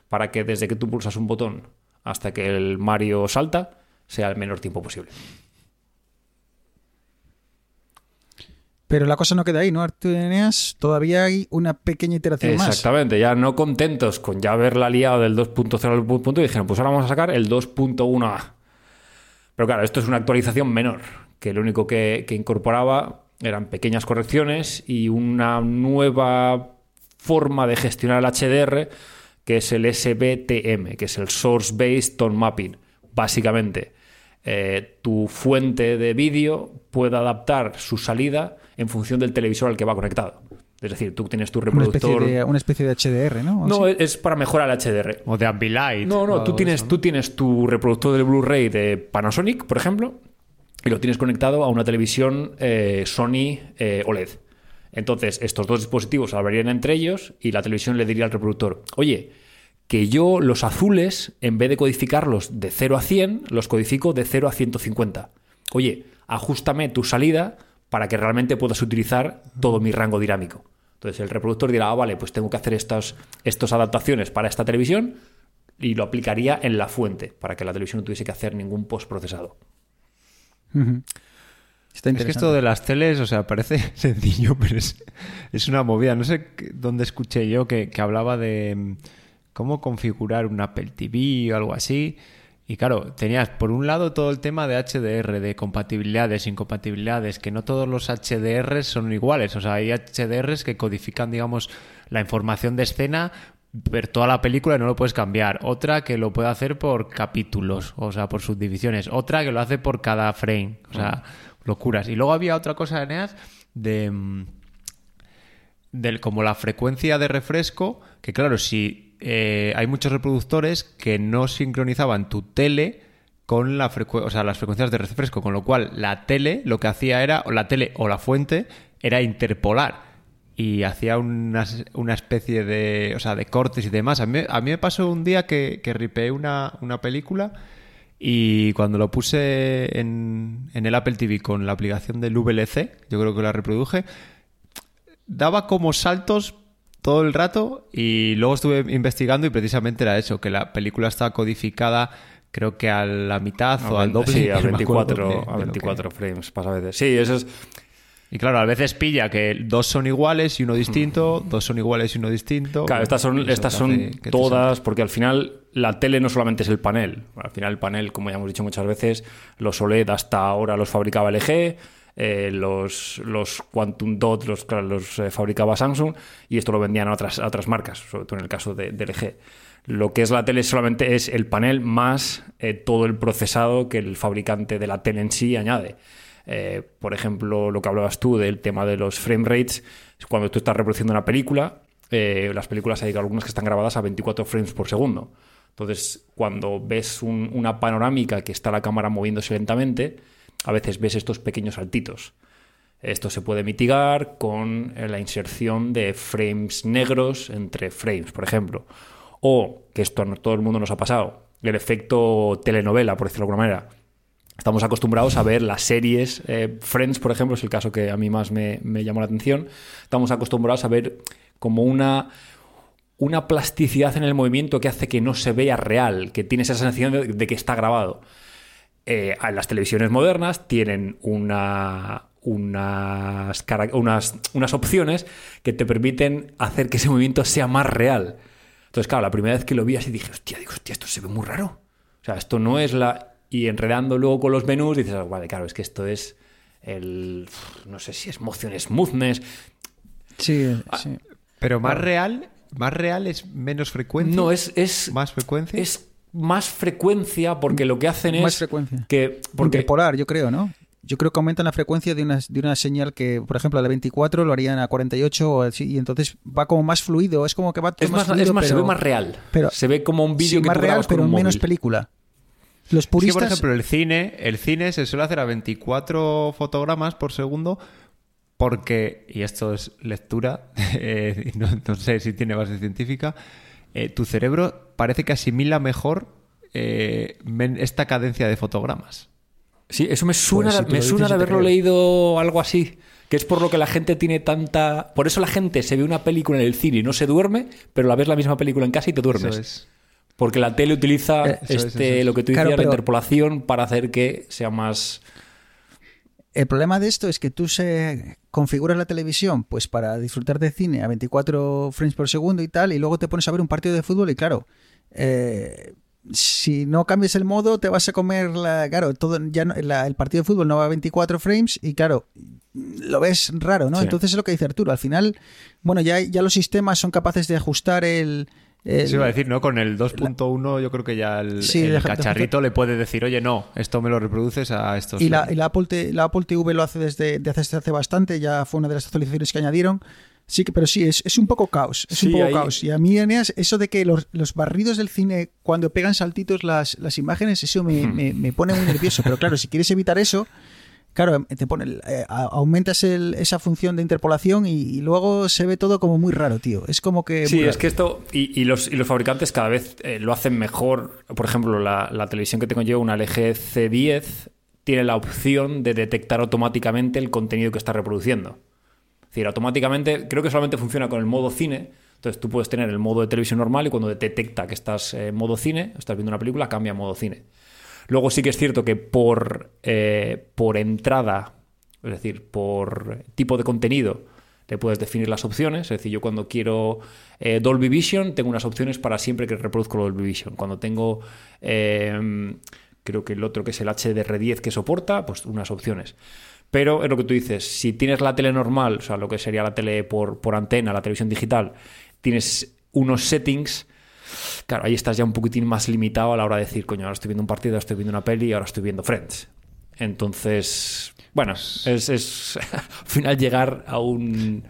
para que desde que tú pulsas un botón hasta que el Mario salta sea el menor tiempo posible.
Pero la cosa no queda ahí, ¿no, Arturo Eneas? Todavía hay una pequeña iteración más.
Exactamente, ya no contentos con ya haberla liado del 2.0 al 1.1 y dijeron, pues ahora vamos a sacar el 2.1A. Pero claro, esto es una actualización menor, que lo único que, que incorporaba eran pequeñas correcciones y una nueva forma de gestionar el HDR, que es el SBTM, que es el Source Based Tone Mapping. Básicamente, eh, tu fuente de vídeo puede adaptar su salida en función del televisor al que va conectado. Es decir, tú tienes tu
Una especie,
reproductor.
de, una especie de HDR, ¿no? ¿O
No,
sí?
es para mejorar el HDR.
O de Ambilight.
No, no, tú tienes,
eso,
tú tienes tu reproductor de Blu-ray de Panasonic, por ejemplo, y lo tienes conectado a una televisión eh, Sony eh, OLED. Entonces, estos dos dispositivos hablarían entre ellos y la televisión le diría al reproductor, oye, que yo los azules, en vez de codificarlos de 0 a 100, los codifico de 0 a 150. Oye, ajustame tu salida para que realmente puedas utilizar todo mi rango dinámico. Entonces el reproductor dirá, ah, vale, pues tengo que hacer estas, estas adaptaciones para esta televisión y lo aplicaría en la fuente para que la televisión no tuviese que hacer ningún postprocesado.
Está
Es que esto de las teles, o sea, parece *laughs* sencillo, pero es, es una movida. No sé dónde escuché yo que, que hablaba de mm, cómo configurar un Apple TV o algo así. Y claro, tenías por un lado todo el tema de HDR, de compatibilidades, incompatibilidades, que no todos los HDRs son iguales. O sea, hay HDRs que codifican, digamos, la información de escena, ver toda la película y no lo puedes cambiar. Otra que lo puede hacer por capítulos, o sea, por subdivisiones. Otra que lo hace por cada frame. O sea, locuras. Y luego había otra cosa, Eneas, de... mm, del, como la frecuencia de refresco, que claro, si eh, hay muchos reproductores que no sincronizaban tu tele con la frecue- o sea, las frecuencias de refresco, con lo cual la tele lo que hacía era, o la tele o la fuente, era interpolar y hacía una, una especie de, o sea, de cortes y demás. A mí, a mí me pasó un día que, que ripeé una, una película y cuando lo puse en, en el Apple TV con la aplicación del VLC, yo creo que la reproduje, daba como saltos todo el rato y luego estuve investigando y precisamente era eso, que la película estaba codificada creo que a la mitad o al doble.
Sí, *laughs* a
no me acuerdo
24,
de-
a
de lo que-
24 frames pasa a veces. Sí, eso es...
Y claro, a veces pilla que dos son iguales y uno distinto, dos son iguales y uno distinto.
Claro, estas son, estas son
hace
todas, porque al final la tele no solamente es el panel. Al final el panel, como ya hemos dicho muchas veces, los OLED hasta ahora los fabricaba LG, eh, los, los Quantum Dot los, los eh, fabricaba Samsung y esto lo vendían a otras, a otras marcas, sobre todo en el caso de, de LG. Lo que es la tele solamente es el panel más eh, todo el procesado que el fabricante de la tele en sí añade. Eh, por ejemplo, lo que hablabas tú del tema de los frame rates, cuando tú estás reproduciendo una película, eh, las películas hay algunas que están grabadas a 24 frames por segundo. Entonces, cuando ves un- una panorámica que está la cámara moviéndose lentamente, a veces ves estos pequeños saltitos. Esto se puede mitigar con eh, la inserción de frames negros entre frames, por ejemplo. O, que esto a todo el mundo nos ha pasado, el efecto telenovela, por decirlo de alguna manera. Estamos acostumbrados a ver las series, eh, Friends, por ejemplo, es el caso que a mí más me, llamó la atención. Estamos acostumbrados a ver como una, una plasticidad en el movimiento que hace que no se vea real, que tiene esa sensación de, que está grabado. Eh, las televisiones modernas tienen una, unas, unas, unas opciones que te permiten hacer que ese movimiento sea más real. Entonces, claro, la primera vez que lo vi así dije, hostia, digo, hostia, esto se ve muy raro. O sea, esto no es la... Y enredando luego con los menús dices, ah, vale, claro, es que esto es el... No sé si es motion smoothness.
Sí,
Ah,
sí.
Pero más real, más real es menos frecuencia.
No, es... es
más frecuencia.
es más frecuencia porque lo que hacen es...
Más frecuencia.
Que, porque
Interpolar, yo creo, ¿no? Yo creo que aumentan la frecuencia de una, de una señal que, por ejemplo, a la 24 lo harían a 48 o así, y entonces va como más fluido. Es como que va todo
es más,
fluido,
es más se ve más real.
pero-
se ve como un vídeo
sí,
que
más
tú
real,
con
pero
un
menos
móvil.
película. Los
Es que,
puristas.
por ejemplo, el cine, el cine se suele hacer a 24 fotogramas por segundo porque, y esto es lectura, *laughs* eh, no, no sé si tiene base científica, eh, tu cerebro parece que asimila mejor eh, esta cadencia de fotogramas.
Sí, eso me suena,
Pues tú
me suena de haberlo leído algo así. Que es por lo que la gente tiene tanta. Por eso la gente se ve una película en el cine y no se duerme, pero la ves la misma película en casa y te duermes.
Eso es.
Porque la tele utiliza
Eh,
este,
eso
lo que tú
Claro,
decías, la interpolación para hacer que sea más.
El problema de esto es que tú se configuras la televisión pues para disfrutar de cine a 24 frames por segundo y tal, y luego te pones a ver un partido de fútbol y claro, eh, si no cambias el modo, te vas a comer la. Claro, todo, ya no- la- el partido de fútbol no va a 24 frames y, claro, lo ves raro, ¿no?
Sí.
Entonces es lo que dice Arturo. Al final, bueno, ya, ya los sistemas son capaces de ajustar el. El-
Eso iba a decir, ¿no? Con el 2.1 yo creo que ya el,
Sí,
el
deja-
cacharrito le puede decir, oye, no, esto me lo reproduces a estos...
Y la, y la Apple, la Apple TV lo hace desde, de hace, hace bastante, ya fue una de las actualizaciones que añadieron. Sí, que, pero sí, es, es un poco caos. Es
Sí,
un poco
ahí-
caos. Y a mí, Eneas, eso de que los, los barridos del cine, cuando pegan saltitos las, las imágenes, eso me, me- me pone muy nervioso. Pero claro, si quieres evitar eso, claro, te pone, eh, aumentas el- esa función de interpolación y, y luego se ve todo como muy raro, tío. Es como que.
Sí, es que esto. Y, y los, y los fabricantes cada vez eh, lo hacen mejor. Por ejemplo, la, la televisión que tengo yo, una LG C10, tiene la opción de detectar automáticamente el contenido que está reproduciendo. Es decir, automáticamente, creo que solamente funciona con el modo cine. Entonces tú puedes tener el modo de televisión normal y cuando detecta que estás en modo cine, estás viendo una película, cambia a modo cine. Luego sí que es cierto que por, eh, por entrada, es decir, por tipo de contenido, le puedes definir las opciones. Es decir, yo cuando quiero eh, Dolby Vision, tengo unas opciones para siempre que reproduzco Dolby Vision. Cuando tengo, eh, creo que el otro que es el HDR10 que soporta, pues unas opciones. Pero es lo que tú dices, si tienes la tele normal, o sea, lo que sería la tele por, por antena, la televisión digital, tienes unos settings Claro, ahí estás ya un poquitín más limitado a la hora de decir, coño, ahora estoy viendo un partido, ahora estoy viendo una peli, ahora estoy viendo Friends. Entonces, bueno, es, es *laughs* al final llegar a un,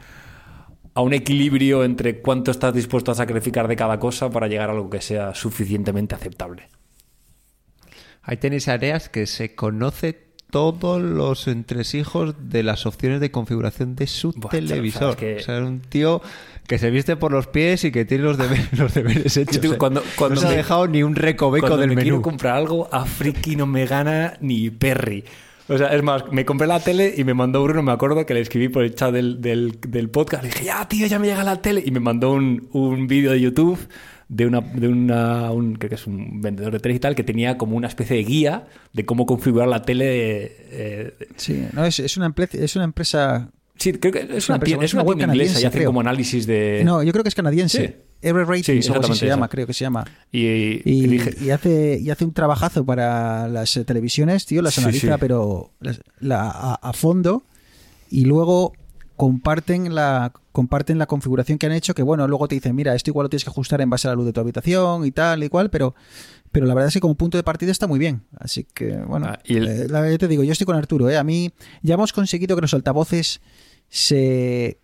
a un equilibrio entre cuánto estás dispuesto a sacrificar de cada cosa para llegar a algo que sea suficientemente aceptable.
Ahí tenéis áreas que se conoce todos los entresijos de las opciones de configuración de su televisor.
o sea, es que-
O sea, es un tío que se viste por los pies y que tiene los deberes, *laughs* los deberes hechos.
Yo,
¿eh?
cuando- cuando
no se ha
me-
dejado ni un recoveco
Cuando
del
me
menú.
quiero comprar algo, a friki no me gana ni Perry. O sea, es más, me compré la tele y me mandó Bruno, me acuerdo que le escribí por el chat del, del, del podcast. Le dije, ya, tío, ya me llega la tele. Y me mandó un, un vídeo de YouTube de una, de una un, creo que es un vendedor de tele y tal, que tenía como una especie de guía de cómo configurar la tele. eh,
Sí, no, es, es, una, es una empresa.
Sí, creo que es,
Es
una,
persona-
es una
web
inglesa y hacen
creo.
como análisis de...
No, yo creo que es canadiense.
Sí.
Ever Ratings
Sí,
o así se llama, creo que se llama.
Y, y
Y,
dije,
y hace, y hace un trabajazo para las eh, televisiones, tío, las
Sí,
analiza,
sí.
pero las- la- a, a fondo y luego comparten la comparten la configuración que han hecho, que bueno, luego te dicen, mira, esto igual lo tienes que ajustar en base a la luz de tu habitación y tal y cual, pero pero la verdad es que como punto de partida está muy bien. Así que, bueno,
Ah, y el-
eh, la- yo te digo, yo estoy con Arturo, ¿eh? a mí ya hemos conseguido que los altavoces se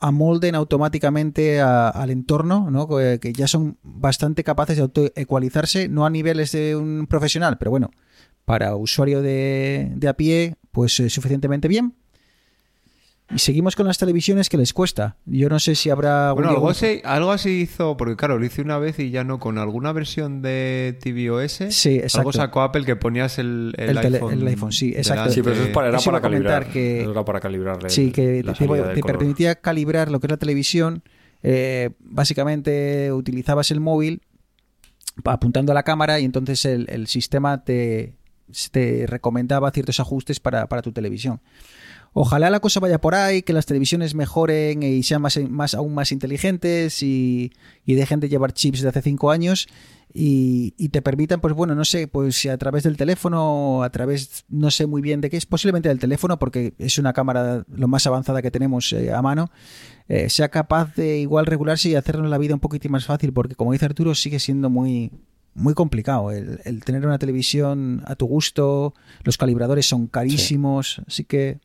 amolden automáticamente a- al entorno, ¿no? que, que ya son bastante capaces de autoecualizarse, no a niveles de un profesional, pero bueno, para usuario de, de a pie, pues eh, suficientemente bien. Y seguimos con las televisiones que les cuesta. Yo no sé si habrá...
Bueno, algo algo así hizo, porque claro, lo hice una vez y ya no, con alguna versión de tvOS.
Sí, exacto.
Algo sacó Apple que ponías el, el,
El tele-
iPhone.
el iPhone, sí, exacto.
sí, pero eso es para, era
Eso
para calibrar.
que-
Eso era para calibrarle
Sí, que
la
te, permitía calibrar lo que es la televisión. Eh, básicamente utilizabas el móvil apuntando a la cámara y entonces el, el sistema te, te recomendaba ciertos ajustes para, para tu televisión. Ojalá la cosa vaya por ahí, que las televisiones mejoren y sean más, más, aún más inteligentes y, y dejen de llevar chips de hace cinco años y, y te permitan, pues bueno, no sé, pues si a través del teléfono, a través, no sé muy bien de qué es, posiblemente del teléfono, porque es una cámara lo más avanzada que tenemos eh, a mano, eh, sea capaz de igual regularse y hacernos la vida un poquitín más fácil, porque como dice Arturo, sigue siendo muy muy complicado el, el tener una televisión a tu gusto, los calibradores son carísimos, así que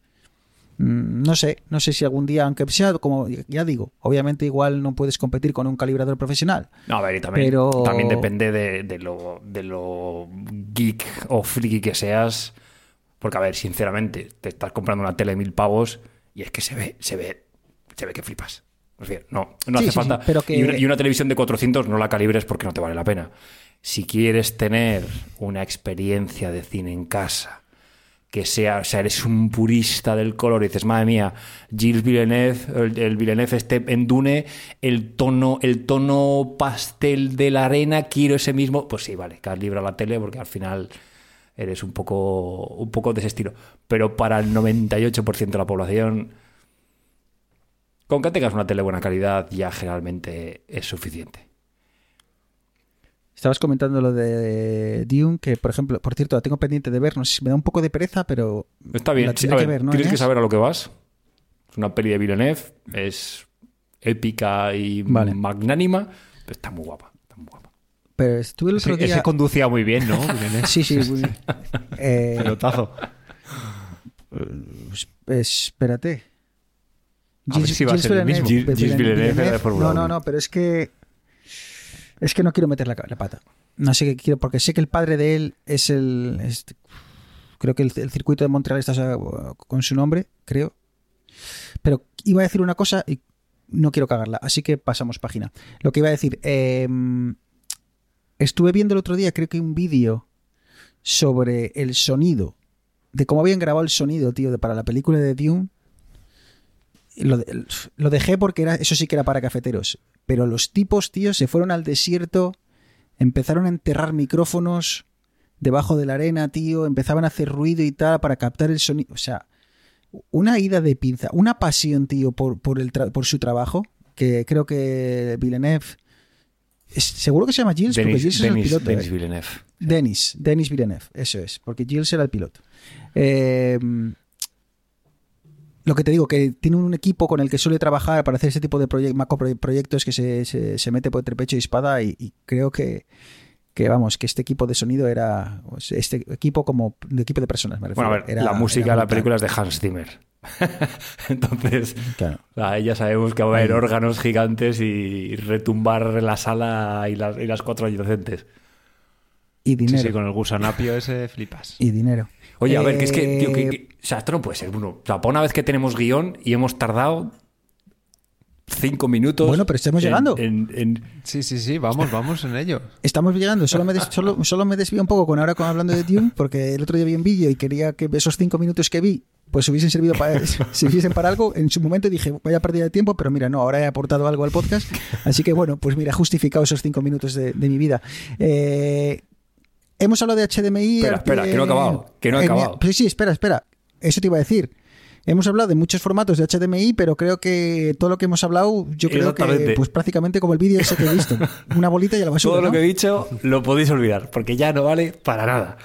no sé, no sé si algún día, aunque sea como ya digo, obviamente igual no puedes competir con un calibrador profesional,
No, a ver, y también,
Pero-
también depende de, de lo, de lo geek o friki que seas. Porque, a ver, sinceramente, te estás comprando una tele de mil pavos y es que se ve, se ve, se ve que flipas. Es decir, no, no
Sí,
hace
sí,
falta.
sí, pero que-
y, una, y una televisión de 400 no la calibres porque no te vale la pena. Si quieres tener una experiencia de cine en casa, que sea, o sea, eres un purista del color y dices, madre mía, Gilles Villeneuve, el, el Villeneuve este en Dune, el tono, el tono pastel de la arena, quiero ese mismo, pues sí, vale, calibra la tele porque al final eres un poco, un poco de ese estilo. Pero para el 98% de la población, con que tengas una tele buena calidad ya generalmente es suficiente.
Estabas comentando lo de Dune, que por ejemplo, por cierto, la tengo pendiente de ver. No sé si me da un poco de pereza, pero.
Está bien.
la
sí,
que
ver,
¿no,
tienes que saber a lo que vas. Es una peli de Villeneuve. Es épica y
Vale.
magnánima. Pero está muy guapa. Está muy guapa.
Pero estuve el otro día.
ese conducía muy bien, ¿no?
Sí, sí. *laughs* muy- Eh,
Pelotazo.
es- espérate.
A ver si va a ser el mismo.
Gilles- Gilles Villeneuve era de Fórmula
No, no,
1.
no, pero es que. Es que no quiero meter la, la pata. No sé qué quiero, porque sé que el padre de él es el. creo que el, circuito de Montreal está con su nombre, creo. Pero iba a decir una cosa y no quiero cagarla, así que pasamos página. Lo que iba a decir, eh, estuve viendo el otro día, creo que un vídeo sobre el sonido, de cómo habían grabado el sonido, tío, de, para la película de Dune. Lo, lo dejé porque era, eso sí que era para cafeteros. Pero los tipos, tío, se fueron al desierto, empezaron a enterrar micrófonos debajo de la arena, tío, empezaban a hacer ruido y tal para captar el sonido. O sea, una ida de pinza, una pasión, tío, por, por, el tra- por su trabajo, que creo que Villeneuve... es- seguro que se llama Gilles, porque
Denis,
Gilles es
Denis-
el piloto.
Denis
¿eh?
Villeneuve.
Denis, Denis Villeneuve, eso es, porque Gilles era el piloto. Eh, lo que te digo, que tiene un equipo con el que suele trabajar para hacer ese tipo de proye- macro proye- proyectos que se, se- se mete por entre pecho y espada y, y creo que, que, vamos, que este equipo de sonido era, pues, este equipo como de equipo de personas, me refiero.
Bueno, a ver,
Era-
la música de la película es de Hans Zimmer. *laughs* Entonces,
Claro.
ya sabemos que va a haber órganos gigantes y retumbar la sala y las, y las cuatro adyacentes.
Y
Sí,
dinero.
sí, con el gusanapio ese flipas.
Y dinero.
Oye, a ver, que es que, tío, que,
Eh,
que- o sea, esto no puede ser, Bruno. O sea, para una vez que tenemos guion y hemos tardado cinco minutos.
Bueno, pero estamos
en-
llegando.
En, en-
Sí, sí, sí, vamos, vamos en ello.
Estamos llegando, solo me, des- *laughs* solo, solo me desvío un poco con ahora con hablando de Dune, porque el otro día vi un vídeo y quería que esos cinco minutos que vi pues hubiesen servido para, *laughs* sirviesen para algo. En su momento dije, vaya pérdida de tiempo, pero mira, no, ahora he aportado algo al podcast. Así que bueno, pues mira, he justificado esos cinco minutos de, de mi vida. Eh, hemos hablado de HDMI.
Espera, espera, que no he acabado, que no he
en-
acabado.
pues sí, espera, espera. Eso te iba a decir. Hemos hablado de muchos formatos de HDMI, pero creo que todo lo que hemos hablado, yo creo que pues prácticamente como el vídeo ese que he visto. *laughs* Una bolita y a la basura.
todo lo
¿no?
que he dicho lo podéis olvidar, porque ya no vale para nada.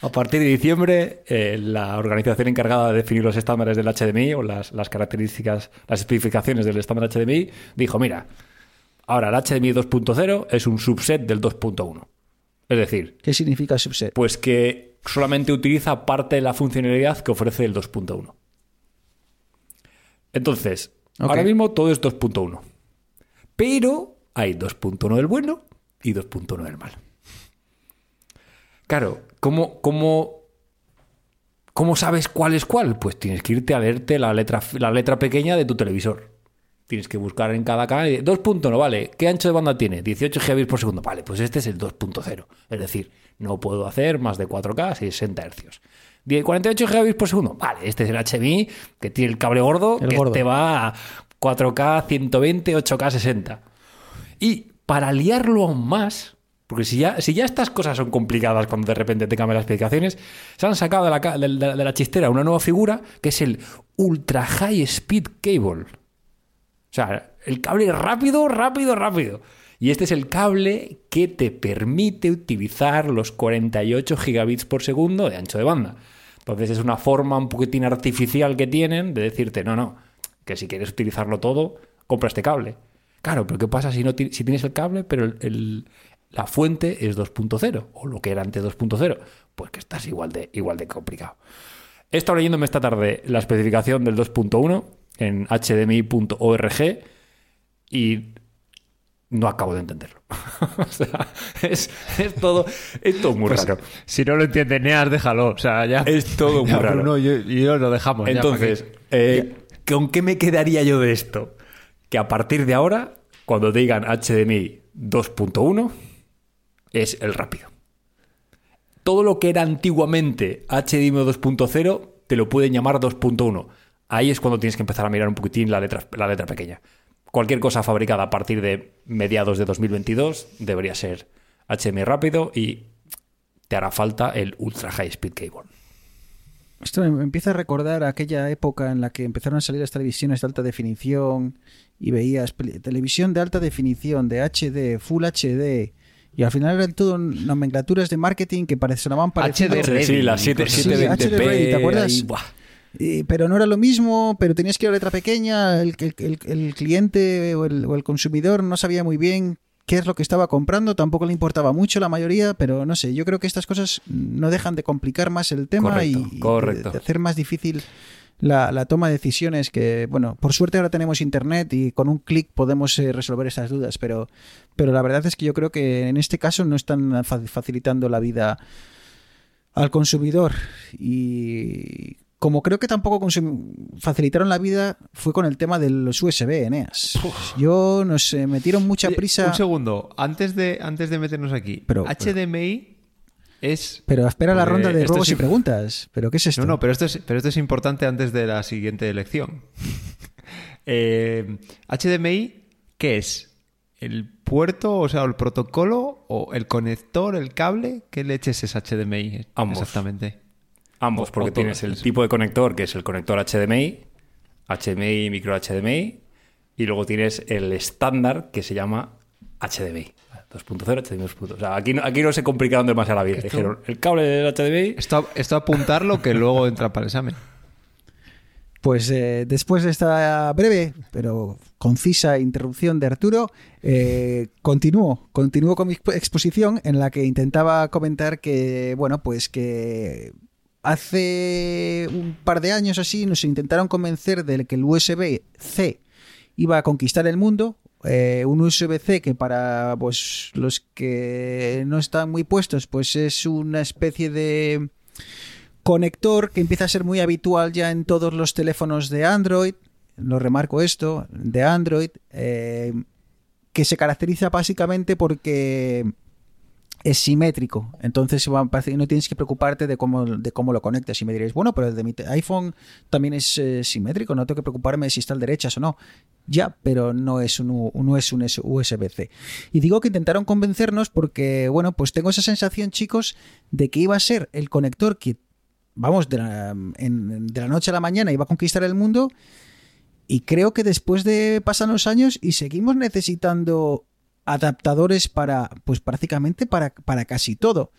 A partir de diciembre, eh, la organización encargada de definir los estándares del HDMI o las, las características, las especificaciones del estándar HDMI, dijo, mira, ahora el HDMI 2.0 es un subset del 2.1. Es decir,
¿Qué significa subset?
pues que solamente utiliza parte de la funcionalidad que ofrece el 2.1. Entonces, ahora mismo todo es 2.1. Pero hay 2.1 del bueno y 2.1 del malo. Claro, ¿cómo, cómo, ¿cómo sabes cuál es cuál? Pues tienes que irte a leerte la letra, la letra pequeña de tu televisor. Tienes que buscar en cada canal. y 2.1, vale. ¿Qué ancho de banda tiene? 18 gigabits por segundo. Vale, pues este es el 2.0. Es decir, no puedo hacer más de 4K a 60 hercios. 10 48 gigabits por segundo. Vale, este es el HDMI que tiene el cable gordo
El
que
gordo.
te va a 4K 120, 8K 60. Y para liarlo aún más, porque si ya, si ya estas cosas son complicadas cuando de repente te cambian las explicaciones, se han sacado de la, ca- de la- de la chistera una nueva figura que es el Ultra High Speed Cable. Sea, el cable rápido, rápido, rápido. Y este es el cable que te permite utilizar los 48 gigabits por segundo de ancho de banda. Entonces es una forma un poquitín artificial que tienen de decirte, no, no, que si quieres utilizarlo todo, compra este cable. Claro, pero ¿qué pasa si, no si tienes el cable, pero la fuente es 2.0 o lo que era antes 2.0? Pues que estás igual de, igual de complicado. He estado leyéndome esta tarde la especificación del 2.1 en hdmi.org y no acabo de entenderlo. *laughs* o sea, es, es todo, es todo muy
Pues,
raro.
Si no lo entiendes, Neas, déjalo. O sea, ya.
Es todo muy
Ya,
raro.
Bruno, yo, lo dejamos.
Entonces,
¿para
eh, ¿con qué me quedaría yo de esto? Que a partir de ahora, cuando te digan HDMI 2.1, es el rápido. Todo lo que era antiguamente HDMI 2.0, te lo pueden llamar 2.1. Ahí es cuando tienes que empezar a mirar un poquitín la letra, la letra pequeña. Cualquier cosa fabricada a partir de mediados de 2022 debería ser HDMI rápido y te hará falta el Ultra High Speed Cable.
Esto me empieza a recordar aquella época en la que empezaron a salir las televisiones de alta definición y veías televisión de alta definición, de HD, Full HD, Y al final eran todo nomenclaturas de marketing que sonaban parecidas.
HD.
Sí, la 7,
Sí,
720p.
HD Ready, ¿te acuerdas?
ahí.
Eh, pero no era lo mismo, pero tenías que ir a letra pequeña, el, el- el- cliente o el, o el consumidor no sabía muy bien qué es lo que estaba comprando, tampoco le importaba mucho la mayoría, pero no sé, yo creo que estas cosas no dejan de complicar más el tema
Correcto,
y,
correcto.
de- hacer más difícil la, la toma de decisiones que, bueno, por suerte ahora tenemos internet y con un clic podemos eh, resolver estas dudas, pero, pero la verdad es que yo creo que en este caso no están fa- facilitando la vida al consumidor y como creo que tampoco facilitaron la vida fue con el tema de los USB, Eneas. Yo no sé, metieron mucha
Oye,
prisa.
Un segundo, antes de, antes de meternos aquí.
Pero-
HDMI es.
Pero espera la ronda de ruegos y preguntas. ¿Pero qué es esto?
No, no, pero esto es, pero esto es importante antes de la siguiente elección. *laughs* Eh, HDMI, ¿qué es? ¿El puerto, o sea, el protocolo, o el conector, el cable? ¿Qué leches es HDMI
Ambos.
exactamente?
Ambos,
O-
porque
o
tienes el tipo de conector, que es el conector HDMI, HDMI, micro HDMI, y luego tienes el estándar que se llama HDMI. 2.0, HDMI 2.0. O sea, aquí no, aquí no se complicaron demasiado la vida. Dijeron, el cable del HDMI...
Esto, esto apuntarlo que luego entra para el examen.
Pues eh, después de esta breve pero concisa interrupción de Arturo, eh, continúo, continúo con mi expo- exposición en la que intentaba comentar que, bueno, pues que hace un par de años así nos intentaron convencer de que el USB-C iba a conquistar el mundo. eh, un USB-C que para pues, los que no están muy puestos, pues es una especie de conector que empieza a ser muy habitual ya en todos los teléfonos de Android, lo remarco esto, de Android, eh, que se caracteriza básicamente porque es simétrico. Entonces no tienes que preocuparte de cómo, de cómo lo conectas. Y me diréis, bueno, pero el de mi iPhone también es eh, simétrico, no tengo que preocuparme si está al derechas o no. Ya, pero no es un, no es un USB-C. Y digo que intentaron convencernos porque, bueno, pues tengo esa sensación, chicos, de que iba a ser el conector que, vamos, de la, en- de la noche a la mañana iba a conquistar el mundo. Y creo que después de pasan los años y seguimos necesitando adaptadores para, pues prácticamente para, para casi todo.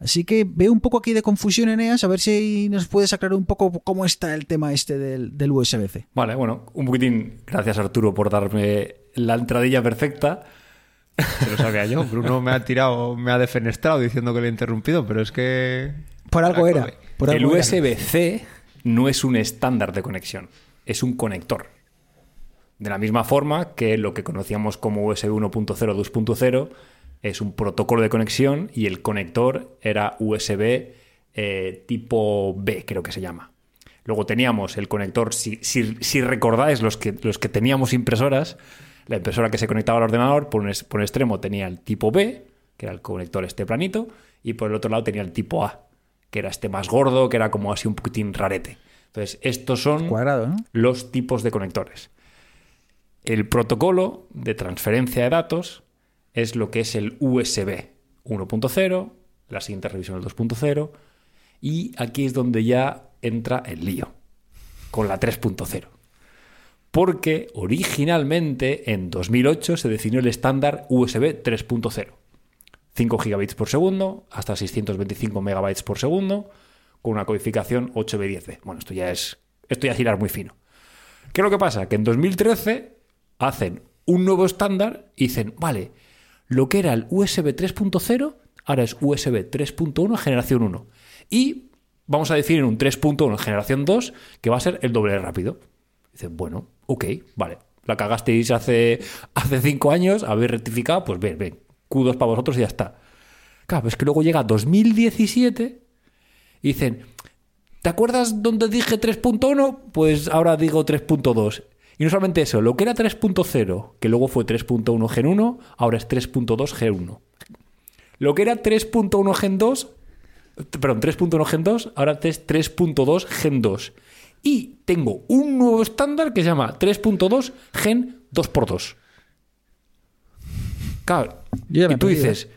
Así que veo un poco aquí de confusión, Eneas, a ver si nos puedes aclarar un poco cómo está el tema este del, del USB-C.
Vale, bueno, un poquitín. Gracias Arturo por darme la entradilla perfecta.
Se lo sabía yo. Bruno me ha tirado, me ha defenestrado diciendo que le he interrumpido, pero es que.
Por algo
Era
era.
clave.
por
el. USB-C no es un estándar de conexión, es un conector. De la misma forma que lo que conocíamos como USB 1.0, 2.0 es un protocolo de conexión y el conector era USB eh, tipo B, creo que se llama. Luego teníamos el conector, si, si- si recordáis los que, los que teníamos impresoras, la impresora que se conectaba al ordenador, por un, es- por un extremo tenía el tipo B, que era el conector este planito, y por el otro lado tenía el tipo A, que era este más gordo, que era como así un poquitín rarete. Entonces, estos son
Cuadrado, ¿no?
los tipos de conectores. El protocolo de transferencia de datos es lo que es el USB 1.0, la siguiente revisión el 2.0, y aquí es donde ya entra el lío, con la 3.0. Porque originalmente en 2008 se definió el estándar USB 3.0. 5 gigabits por segundo hasta 625 megabytes por segundo con una codificación 8B10B. Bueno, esto ya es esto ya es muy fino. ¿Qué es lo que pasa? Que en 2013 hacen un nuevo estándar y dicen, vale, lo que era el USB 3.0 ahora es USB 3.1 generación 1. Y vamos a definir un 3.1 en generación 2 que va a ser el doble de rápido. Dicen, bueno, ok, vale. La cagasteis hace, *laughs* hace cinco años, habéis rectificado, pues ven, ven, Q2 para vosotros y ya está. Claro, es que luego llega 2017 y dicen, ¿te acuerdas donde dije 3.1? Pues ahora digo 3.2. Y no solamente eso, lo que era 3.0, que luego fue 3.1 Gen 1, ahora es 3.2 Gen 1. Lo que era 3.1 Gen 2, perdón, 3.1 Gen 2, ahora es 3.2 Gen 2. Y tengo un nuevo estándar que se llama 3.2 Gen 2x2. Claro, y tú
perdido,
dices,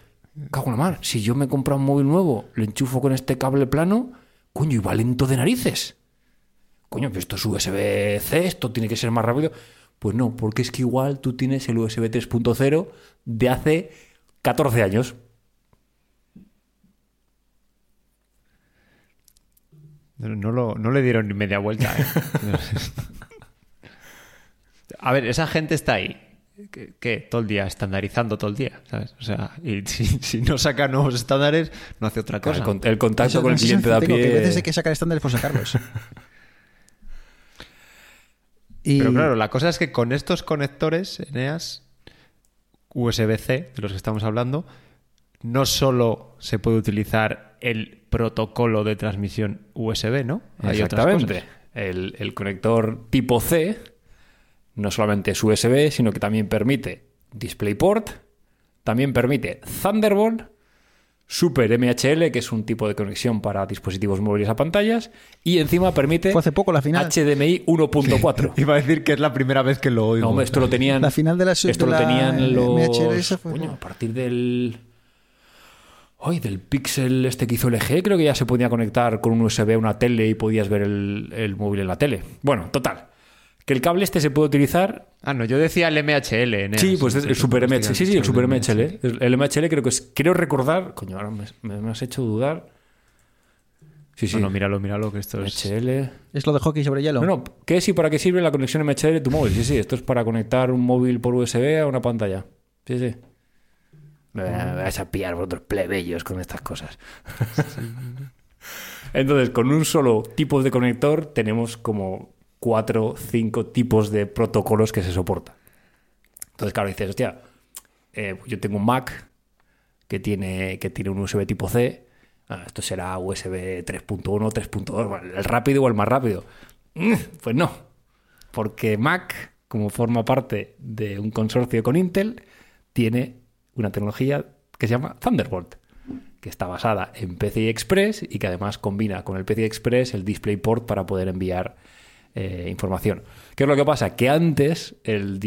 cago en la mar, si yo me compro un móvil nuevo, lo enchufo con este cable plano, coño, y va lento de narices. Coño, pero esto es USB-C, esto tiene que ser más rápido. Pues no, porque es que igual tú tienes el USB 3.0 de hace 14 años.
No, lo- no le dieron ni media vuelta. ¿eh? *laughs* A ver, esa gente está ahí. ¿Qué, qué? Todo el día, estandarizando todo el día, ¿sabes? O sea, y *laughs* si, si no saca nuevos estándares, no hace otra
El,
cosa.
con- el contacto
Eso-
con el cliente de a
sensación tengo, que a veces
pie.
hay que sacar estándares por sacarlos. *laughs* Y-
Pero claro, la cosa es que con estos conectores Eneas USB-C, de los que estamos hablando, no solo se puede utilizar el protocolo de transmisión USB, ¿no? Hay otras
Exactamente.
cosas.
El, el conector tipo C no solamente es USB, sino que también permite DisplayPort, también permite Thunderbolt, Super MHL, que es un tipo de conexión para dispositivos móviles a pantallas, y encima permite
Fue hace poco la final.
HDMI 1.4. *laughs*
Iba a decir que es la primera vez que lo oigo.
No, esto lo tenían.
La final de la-
Esto
de
lo
la
tenían los.
MHL esa fue-
Coño, a partir del. Ay, del Pixel este que hizo LG, creo que ya se podía conectar con un USB a una tele y podías ver el, el móvil en la tele. Bueno, total. Que el cable este se puede utilizar.
Ah, no, yo decía el MHL. Eneas.
sí, pues es el Super MHL. Sí, sí, el Super
MHL.
El MHL creo que es. Creo recordar. Coño, ahora me, has hecho dudar. Sí, sí.
No, no, míralo, míralo, que esto es...
MHL.
Es lo de hockey sobre hielo.
No, no, ¿qué es y para qué sirve la conexión MHL de tu móvil? Sí, sí, esto es para conectar un móvil por USB a una pantalla. Sí, sí. Me me vais a pillar vosotros plebeyos con estas cosas. *laughs* Entonces, con un solo tipo de conector tenemos como cuatro, cinco tipos de protocolos que se soportan. Entonces, claro, dices, hostia, eh, yo tengo un Mac que tiene, que tiene un USB tipo C. Ah, esto será USB 3.1, 3.2, bueno, el rápido o el más rápido. Mm, Pues no, porque Mac, como forma parte de un consorcio con Intel, tiene una tecnología que se llama Thunderbolt, que está basada en PCI Express y que además combina con el PCI Express el DisplayPort para poder enviar eh, información. ¿Qué es lo que pasa? Que antes el,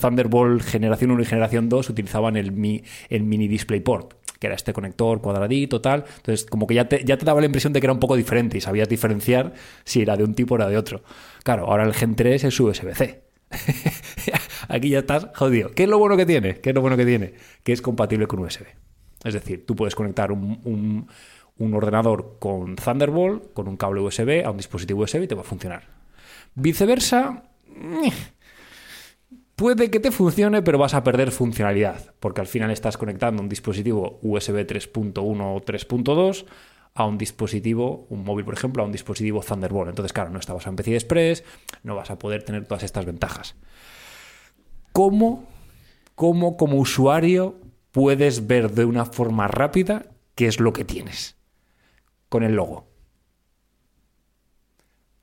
Thunderbolt generación 1 y generación 2 utilizaban el, mi- el mini DisplayPort, que era este conector cuadradito, tal. Entonces, como que ya te, daba la impresión de que era un poco diferente y sabías diferenciar si era de un tipo o era de otro. Claro, ahora el Gen 3 es USB-C. *laughs* Aquí ya estás jodido. ¿Qué es lo bueno que tiene? ¿Qué es lo bueno que tiene? Que es compatible con USB. Es decir, tú puedes conectar un- un ordenador con Thunderbolt, con un cable USB a un dispositivo USB y te va a funcionar. Viceversa, eh, puede que te funcione, pero vas a perder funcionalidad, porque al final estás conectando un dispositivo USB 3.1 o 3.2 a un dispositivo, un móvil por ejemplo, a un dispositivo Thunderbolt. Entonces, claro, no está basado en PCI Express, no vas a poder tener todas estas ventajas. ¿Cómo, cómo como usuario puedes ver de una forma rápida qué es lo que tienes con el logo?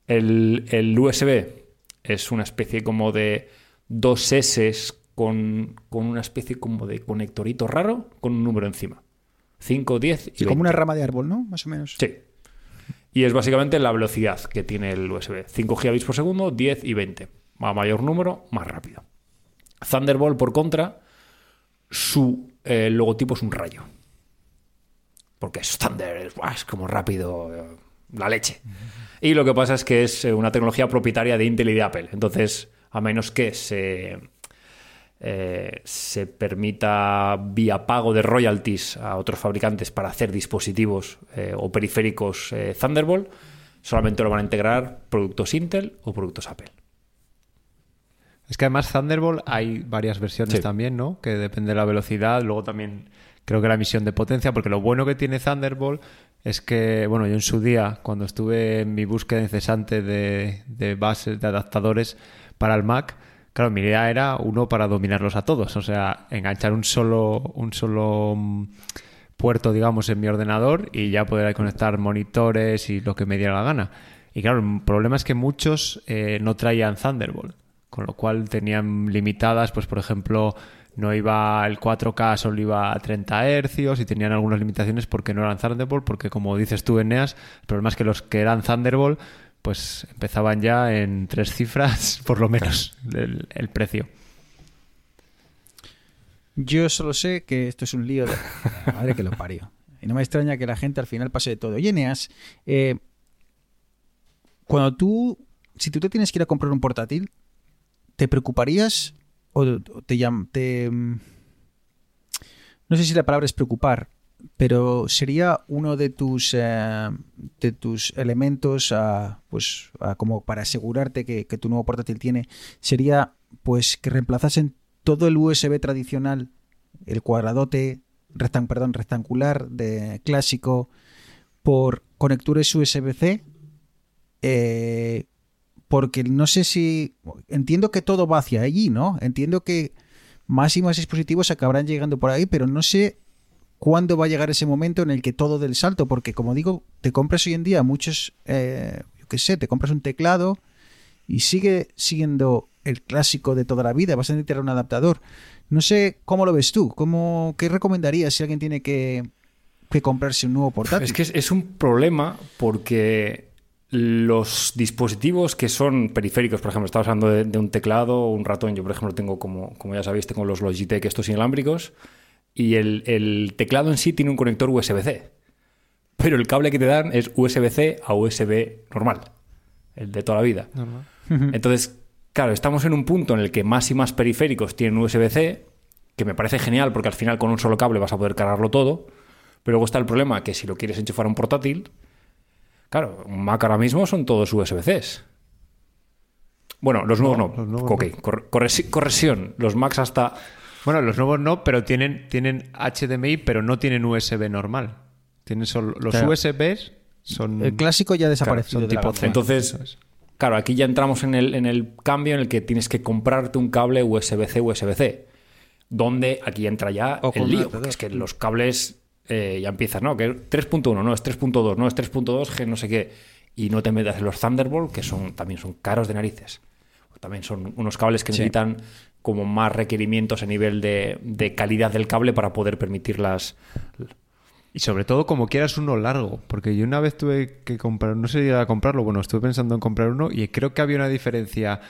El, el USB es una especie como de dos S con, con una especie como de conectorito raro con un número encima. 5, 10 y
Sí, como
20.
una rama de árbol, ¿no? Más o menos.
Sí. Y es básicamente la velocidad que tiene el USB. 5 gigabits por segundo, 10 y 20. A mayor número, más rápido. Thunderbolt, por contra, su eh, logotipo es un rayo. Porque es Thunder, es, como rápido, eh, la leche. Y lo que pasa es que es eh, una tecnología propietaria de Intel y de Apple. Entonces, a menos que se, eh, se permita vía pago de royalties a otros fabricantes para hacer dispositivos eh, o periféricos eh, Thunderbolt, solamente lo van a integrar productos Intel o productos Apple.
Es que además Thunderbolt hay varias versiones
Sí.
también, ¿no? Que depende de la velocidad, luego también creo que la emisión de potencia, porque lo bueno que tiene Thunderbolt es que, bueno, yo en su día, cuando estuve en mi búsqueda incesante de, de bases, de adaptadores para el Mac, claro, mi idea era uno para dominarlos a todos, o sea, enganchar un solo, un solo mm, puerto, digamos, en mi ordenador y ya poder conectar monitores y lo que me diera la gana. Y claro, el problema es que muchos eh, no traían Thunderbolt, con lo cual tenían limitadas, pues por ejemplo, no iba el 4K, solo iba a 30 Hz y tenían algunas limitaciones porque no eran Thunderbolt, porque como dices tú, Eneas, el problema es que los que eran Thunderbolt, pues empezaban ya en tres cifras, *laughs* por lo menos, el, precio.
Yo solo sé que esto es un lío de... Madre que lo parió. Y no me extraña que la gente al final pase de todo. Oye, Eneas, eh, cuando tú, si tú te tienes que ir a comprar un portátil, ¿te preocuparías te, mm, no sé si la palabra es preocupar, pero sería uno de tus eh, de tus elementos pues como para asegurarte que, que tu nuevo portátil tiene sería pues que reemplazasen todo el USB tradicional el cuadradote rectan, perdón, rectangular de clásico por conectores USB-C eh, porque no sé si entiendo que todo va hacia allí, ¿no? Entiendo que más y más dispositivos acabarán llegando por ahí, pero no sé cuándo va a llegar ese momento en el que todo del salto, porque como digo, te compras hoy en día muchos, eh, yo qué sé, te compras un teclado y sigue siendo el clásico de toda la vida, vas a necesitar un adaptador. No sé cómo lo ves tú, ¿Cómo, ¿qué recomendarías si alguien tiene que, que comprarse un nuevo portátil?
Es que es, es un problema porque los dispositivos que son periféricos, por ejemplo, estaba hablando de, de, un teclado un ratón, yo por ejemplo tengo como, como ya sabéis, tengo los Logitech estos inalámbricos y el, el teclado en sí tiene un conector USB-C, pero el cable que te dan es USB-C a USB normal, el de toda la vida. Normal. *laughs* Entonces, claro, estamos en un punto en el que más y más periféricos tienen USB-C, que me parece genial porque al final con un solo cable vas a poder cargarlo todo, pero luego está el problema que si lo quieres enchufar a un portátil, claro, un Mac ahora mismo son todos USB-Cs. Bueno, los nuevos no. no. Los nuevos ok, no. corrección. Los Macs hasta
bueno, los nuevos no, pero tienen, tienen HDMI, pero no tienen USB normal. Tienen solo, los claro. USBs son.
El clásico ya ha desaparecido.
Claro, tipo C. Entonces, claro, aquí ya entramos en el, en el cambio en el que tienes que comprarte un cable USB-C, USB-C. Donde aquí entra ya o el lío. Es que los cables eh, ya empiezan, ¿no? Que 3.1, no, es 3.2, no, es 3.2, que no sé qué. Y no te metas en los Thunderbolt, que son también son caros de narices. También son unos cables que sí. necesitan como más requerimientos a nivel de, de, calidad del cable para poder permitir las...
Y sobre todo como quieras uno largo, porque yo una vez tuve que comprar, no sé si a comprarlo, bueno, estuve pensando en comprar uno y creo que había una diferencia,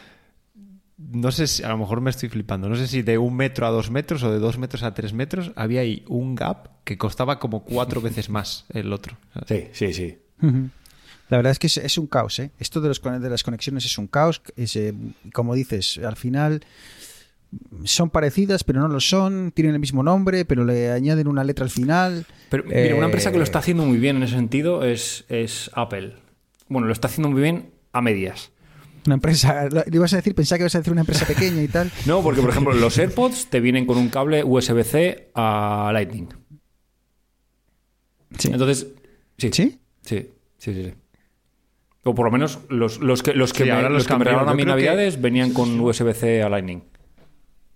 no sé si, a lo mejor me estoy flipando, no sé si de un metro a dos metros o de dos metros a tres metros, había ahí un gap que costaba como cuatro *laughs* veces más el otro.
Sí, sí, sí.
La verdad es que es, es un caos, ¿eh? Esto de, los, de, las conexiones es un caos. Es, eh, como dices, al final son parecidas, pero no lo son, tienen el mismo nombre, pero le añaden una letra al final.
Pero mira, eh... una empresa que lo está haciendo muy bien en ese sentido es, es Apple. Bueno, lo está haciendo muy bien a medias.
Una empresa, le ibas a decir, pensaba que ibas a decir una empresa pequeña y tal. *laughs*
No, porque por ejemplo los AirPods te vienen con un cable USB-C a Lightning.
Sí.
Entonces, sí.
¿Sí?
Sí, sí, sí. sí. O por lo menos los, los que, los que sí, me, los los que me regalaron a mí Navidades que... venían con USB-C a Lightning.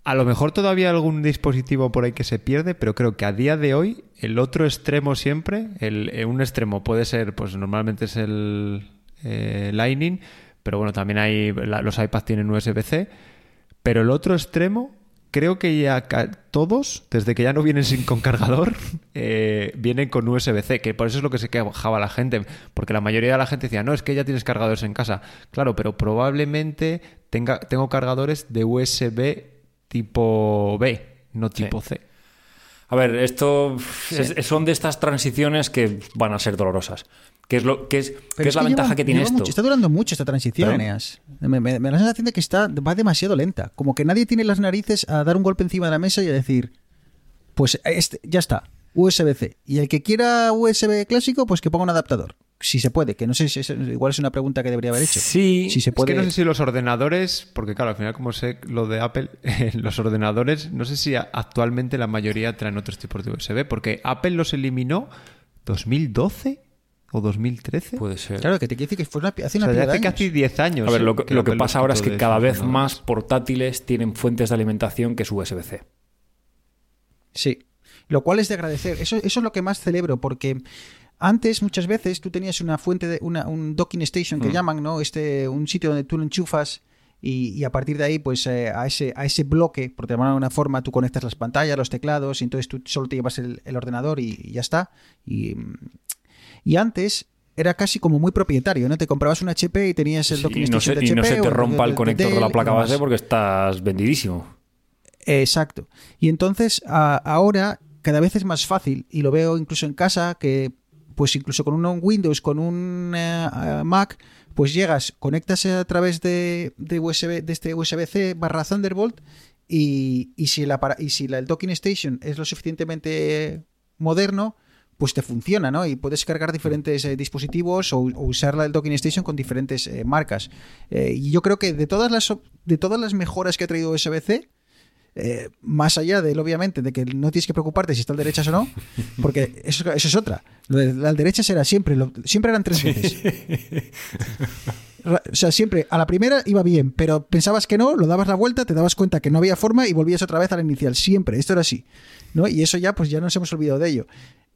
A lo mejor todavía hay algún dispositivo por ahí que se pierde, pero creo que a día de hoy el otro extremo siempre, el, eh, un extremo puede ser, pues normalmente es el eh, Lightning, pero bueno, también hay la, los iPads tienen USB-C, pero el otro extremo creo que ya todos, desde que ya no vienen sin *laughs* con cargador, eh, vienen con USB-C, que por eso es lo que se quejaba la gente, porque la mayoría de la gente decía, no, es que ya tienes cargadores en casa. Claro, pero probablemente tenga, tengo cargadores de USB tipo B, no tipo sí. C.
A ver, esto sí. es, son de estas transiciones que van a ser dolorosas. ¿Qué es, lo, qué es, qué es, la ventaja que tiene esto?
Mucho, está durando mucho esta transición, Eneas. Me, me, me, da la sensación de que está, va demasiado lenta. Como que nadie tiene las narices a dar un golpe encima de la mesa y a decir, pues este, ya está, USB-C. Y el que quiera USB clásico, pues que ponga un adaptador si se puede, que no sé si es, igual es una pregunta que debería haber hecho.
Sí,
si se puede.
Es que no sé si los ordenadores, porque claro, al final como sé lo de Apple, *laughs* los ordenadores, no sé si actualmente la mayoría traen otros tipos de USB, porque Apple los eliminó 2012 o 2013.
Puede ser.
Claro, que te quiere decir que fue una, hace una
o sea,
hace
años. casi 10 años.
A ver, lo, que, lo que pasa ahora es que cada vez más portátiles tienen fuentes de alimentación que es USB-C.
Sí. Lo cual es de agradecer. Eso, eso es lo que más celebro, porque antes, muchas veces, tú tenías una fuente, de una, un docking station que mm. llaman, ¿no? Este, un sitio donde tú lo enchufas y, y a partir de ahí, pues eh, a, ese, a ese bloque, por de alguna forma, tú conectas las pantallas, los teclados, y entonces tú solo te llevas el, el ordenador y, y, ya está. Y, y antes era casi como muy propietario, ¿no? Te comprabas un HP y tenías el docking
sí, no
station
se,
de HP.
Y no se te rompa el conector de,
de
la placa base porque estás vendidísimo.
Exacto. Y entonces, a, ahora cada vez es más fácil, y lo veo incluso en casa, que pues incluso con un Windows, con un uh, Mac, pues llegas, conectas a través de, de, USB, de este USB-C barra Thunderbolt Y, y si, apara- y si la- el docking station es lo suficientemente moderno, pues te funciona, ¿no? Y puedes cargar diferentes eh, dispositivos o, o usar la del docking station con diferentes eh, marcas. Eh, y yo creo que de todas las de todas las mejoras que ha traído USB-C, eh, más allá de, obviamente, de que no tienes que preocuparte si está al derechas o no, *laughs* porque eso, eso es otra. Lo de al derechas era siempre, lo- siempre eran tres veces. *laughs* O sea, siempre a la primera iba bien, pero pensabas que no, lo dabas la vuelta, te dabas cuenta que no había forma y volvías otra vez a la inicial. Siempre, esto era así. ¿no? Y eso ya, pues ya nos hemos olvidado de ello.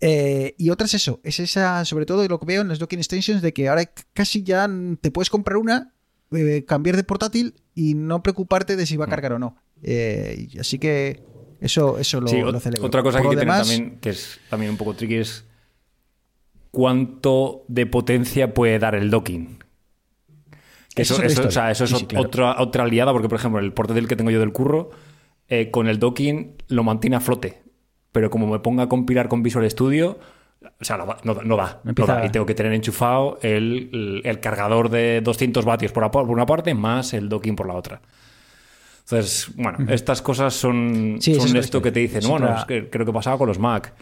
Eh, y otra es eso, es esa, sobre todo lo que veo en las docking stations, de que ahora casi ya te puedes comprar una, eh, cambiar de portátil y no preocuparte de si va a cargar o no. Eh, así que eso, eso lo,
Sí,
lo celebro.
otra cosa que que tener también, que es también un poco tricky, es cuánto de potencia puede dar el docking. Eso,
es otra
eso- o sea, eso es
Sí, sí,
ot-
claro.
otra, otra aliada, porque por ejemplo, el portátil que tengo yo del curro, eh, con el docking lo mantiene a flote. Pero como me ponga a compilar con Visual Studio, o sea, no, va- no, no da. no
Empieza-
da. Y tengo que tener enchufado el, el- el cargador de 200 vatios por, por una parte, más el docking por la otra. Entonces, bueno, estas cosas son,
Sí,
esto que te dicen, bueno, es que creo que pasaba con los Mac.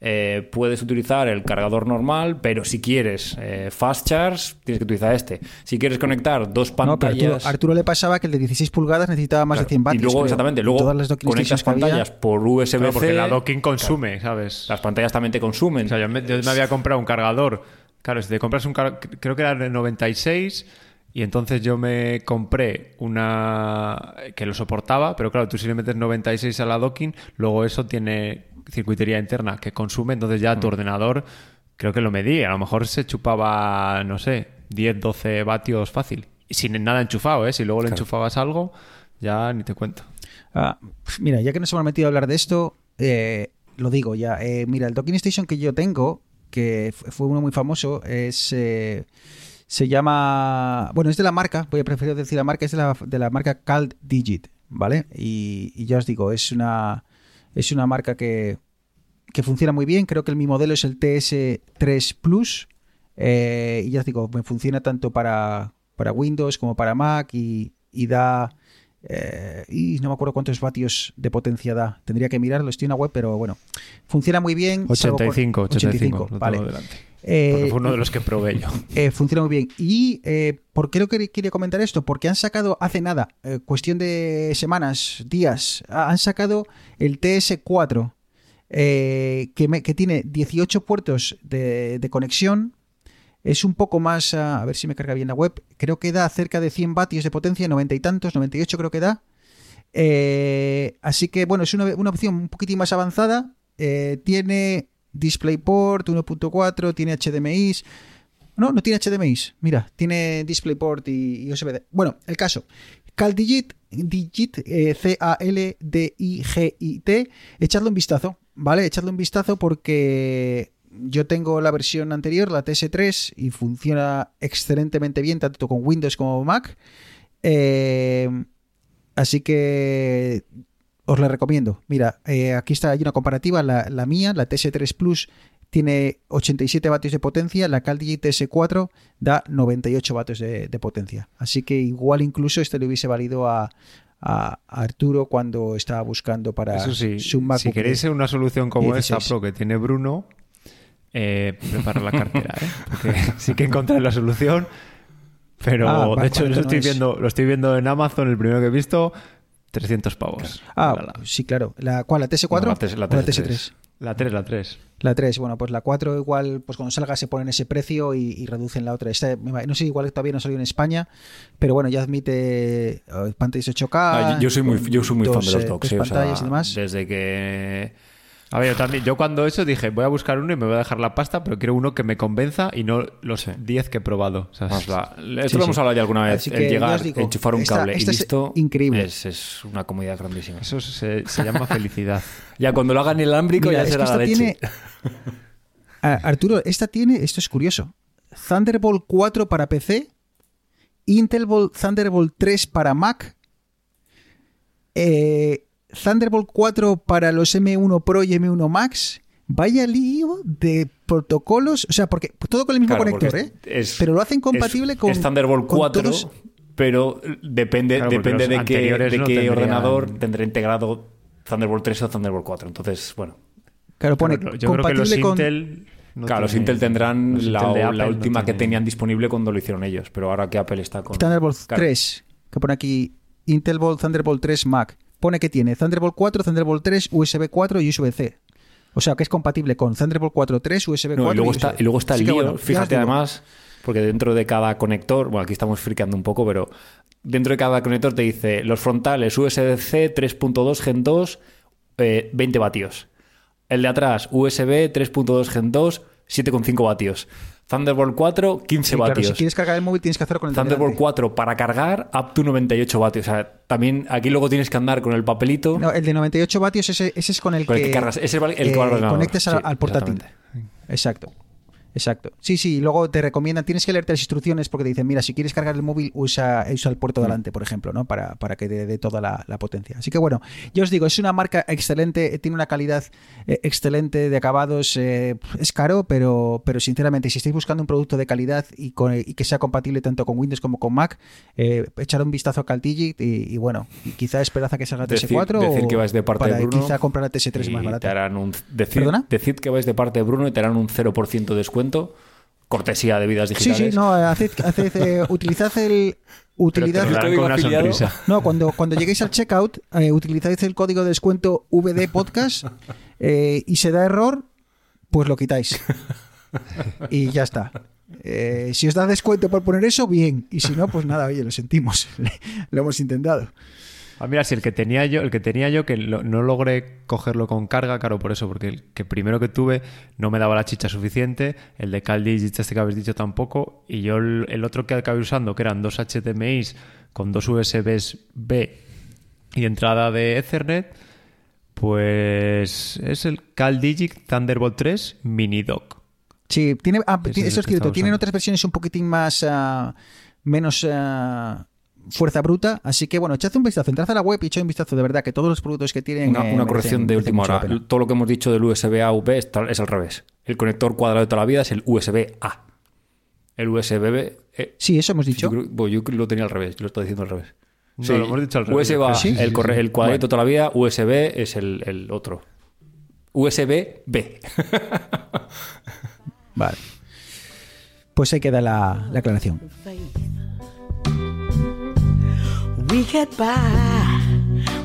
Eh, puedes utilizar el cargador normal, pero si quieres eh, fast charge, tienes que utilizar este. Si quieres conectar dos
no, pero
pantallas.
Arturo, Arturo le pasaba que el de 16 pulgadas necesitaba más
Claro,
de 100 vatios.
y luego,
creo.
exactamente, luego
Todas las docking
conectas
había-
pantallas por USB-C.
Claro, porque la docking consume, ¿sabes?
Las pantallas también te consumen.
O sea, yo me, yo me había comprado un cargador. Claro, si te compras un cargador, creo que era de 96 y entonces yo me compré una que lo soportaba, pero claro, tú si le metes 96 a la docking, luego eso tiene circuitería interna que consume, entonces ya tu
Mm.
ordenador creo que lo medí, a lo mejor se chupaba, no sé, 10, 12 vatios fácil. Y sin nada enchufado, ¿eh? Si luego le enchufabas algo, ya ni te cuento.
Ah, mira, ya que nos hemos metido a hablar de esto, eh, lo digo ya. Eh, mira, el docking station que yo tengo, que fue uno muy famoso, es eh, se llama, bueno, es de la marca, voy a preferir decir la marca, es de la, de la marca Cald Digit, ¿vale? Y, y ya os digo, es una es una marca que, que funciona muy bien. Creo que el, mi modelo es el TS3 Plus. eh, y ya os digo, me funciona tanto para, para Windows como para Mac y, y da. eh, y no me acuerdo cuántos vatios de potencia da. Tendría que mirarlo, estoy en la web, pero bueno. Funciona muy bien. salvo con-
85, 85, lo
vale.
tengo delante.
Eh,
Porque fue uno de los que probé yo.
eh, funciona muy bien. ¿Y eh, por qué lo que quería comentar esto? Porque han sacado hace nada, eh, cuestión de semanas, días, ha- han sacado el TS4, eh, que, me- que tiene 18 puertos de, de conexión. Es un poco más, ah, a ver si me carga bien la web, creo que da cerca de 100 vatios de potencia, 90 y tantos, 98 creo que da. Así que bueno, es una, una opción un poquitín más avanzada. Tiene DisplayPort 1.4, tiene HDMI. No, no tiene HDMI. Mira, tiene DisplayPort y, y USB. Bueno, el caso. CalDigit, Digit, eh, C-A-L-D-I-G-I-T. Echadle un vistazo, ¿vale? Echadle un vistazo porque yo tengo la versión anterior, la TS3, y funciona excelentemente bien, tanto con Windows como Mac. Eh, así que os la recomiendo. Mira, eh, aquí está hay una comparativa, la, la mía, la TS3 Plus tiene 87 vatios de potencia, la CalDigit TS4 da 98 vatios de, de potencia. Así que igual incluso este le hubiese valido a, a- Arturo cuando estaba buscando para
Eso sí,
su MacBook
si queréis una solución como
16.
esta Pro que tiene Bruno, eh, prepara la cartera, *laughs* ¿eh? Porque sí que encontré la solución, pero
Ah,
de hecho
¿cuánto
lo estoy, viendo, lo estoy viendo en Amazon, el primero que he visto, 300 pavos.
Ah,
La, la-
sí, claro. ¿La, ¿Cuál? ¿La TS4?
No, la TS- la
¿O la
TS3?
TS3?
la 3, la 3.
La 3, bueno, pues la 4 igual, pues cuando salga se ponen ese precio y, y reducen la otra. Esta, no sé, igual todavía no salió en España, pero bueno, ya admite eh, pantallas 8K.
Ah, yo, yo soy muy, yo soy muy fan
dos,
de los
eh,
docks. eh, o sea,
pantallas y demás.
desde que.
A ver, yo también, yo cuando eso dije, voy a buscar uno y me voy a dejar la pasta, pero quiero uno que me convenza y no los 10 que he probado. O sea,
Vamos, la- esto
Sí,
lo hemos
sí.
hablado ya alguna vez. El llegar,
digo,
enchufar un
esta-
cable
esta
y
es
listo.
increíble.
Es, es una comodidad grandísima.
Eso se, se llama felicidad. *laughs*
Ya cuando lo hagan inalámbrico
Mira,
ya
es que
será la
esta
leche.
tiene. Ah, Arturo, esta tiene, esto es curioso. Thunderbolt 4 para PC, Intel Thunderbolt 3 para Mac, eh, Thunderbolt 4 para los M1 Pro y M1 Max. Vaya lío de protocolos, o sea, porque todo con el mismo
Claro,
conector, ¿eh?
es-
Pero lo hacen compatible
es-
con.
es Thunderbolt
con
4,
todos-
pero depende,
Claro,
de qué,
anteriores
de
no
qué
tendrían-
ordenador tendrá integrado Thunderbolt 3 o Thunderbolt 4. Entonces, bueno.
Claro, pone
Claro, yo creo que los
compatible con...
Intel. no
claro, los Intel tendrán
los
la,
Intel de
la
Apple no
última que tenían disponible cuando lo hicieron ellos, pero ahora que Apple está con...
Thunderbolt
Claro.
3, que pone aquí Intel Bolt Thunderbolt 3 Mac. Pone que tiene Thunderbolt 4, Thunderbolt 3, USB 4 y USB-C. O sea, que es compatible con Thunderbolt 4, 3, USB 4
No, y, luego
USB.
está, y luego está el
Así
lío,
bueno,
fíjate además, porque dentro de cada conector, bueno, aquí estamos friqueando un poco, pero dentro de cada conector te dice los frontales USB-C 3.2 Gen 2, eh, 20 vatios. El de atrás, USB 3.2 Gen 2, 7,5 vatios. Thunderbolt 4, 15
Sí, claro,
vatios.
si quieres cargar el móvil tienes que hacerlo con el de
Thunderbolt
delante.
4 para cargar, up to 98 vatios. O sea, también aquí luego tienes que andar con el papelito.
No, el de 98 vatios, ese, ese es con el
Con el
que,
que cargas, es el que va al
eh, conectes a-
Sí,
al portátil. Exacto. Exacto. Sí, sí, luego te recomiendan, tienes que leerte las instrucciones porque te dicen, mira, si quieres cargar el móvil, usa, usa el
Mm.
puerto delante, por ejemplo, ¿no? Para, para que te dé toda la, la potencia. Así que bueno, yo os digo, es una marca excelente, tiene una calidad eh, excelente de acabados, eh, es caro, pero, pero sinceramente, si estáis buscando un producto de calidad y, con- y que sea compatible tanto con Windows como con Mac, eh, echar un vistazo a CalDigit y, y bueno, y quizá esperad a que salga
Decir-
TS4
decir
o
que vais de parte de Bruno
quizá comprar la TS3 más barata.
te harán un, decid,
¿Perdona?
decid que vais de parte de Bruno y te harán un 0% de descuento. Cortesía de vidas
Sí,
digitales.
sí, no, haced, haced, eh, *laughs* utilizad el.
Sonrisa.
no, cuando, cuando lleguéis al checkout, eh, utilizáis el código de descuento VD Podcast eh, y se da error, pues lo quitáis. Y ya está. Eh, si os da descuento por poner eso, bien. Y si no, pues nada, oye, lo sentimos. *laughs* lo hemos intentado.
Ah, mira, si el que tenía yo, el que tenía yo, que lo- no logré cogerlo con carga, claro, por eso, porque el que primero que tuve no me daba la chicha suficiente, el de CalDigit este que habéis dicho tampoco, y yo el, el otro que acabé usando, que eran dos HDMIs con dos USBs B y entrada de Ethernet, pues es el CalDigit Thunderbolt 3 Mini Dock.
Sí, tiene, ah,
es
eso es cierto. Tienen
usando.
otras versiones un poquitín más. ah, menos. ah, fuerza bruta. Así que bueno, echad un vistazo. Entrad a la web y echad un vistazo. De verdad que todos los productos que tienen.
Una,
eh,
una corrección de última hora. Todo lo que hemos dicho del USB A V es, es al revés. El conector cuadrado de toda la vida es el USB A. El USB B. eh,
Sí, eso hemos dicho.
yo, creo, bueno, yo lo tenía al revés, yo lo estoy diciendo al revés.
No, lo hemos dicho al revés.
USB A,
Sí, sí,
el,
sí,
corre-
sí.
el cuadradito de toda la vida, USB es el, el otro. USB B.
Vale. Pues ahí queda la, la aclaración.
We get by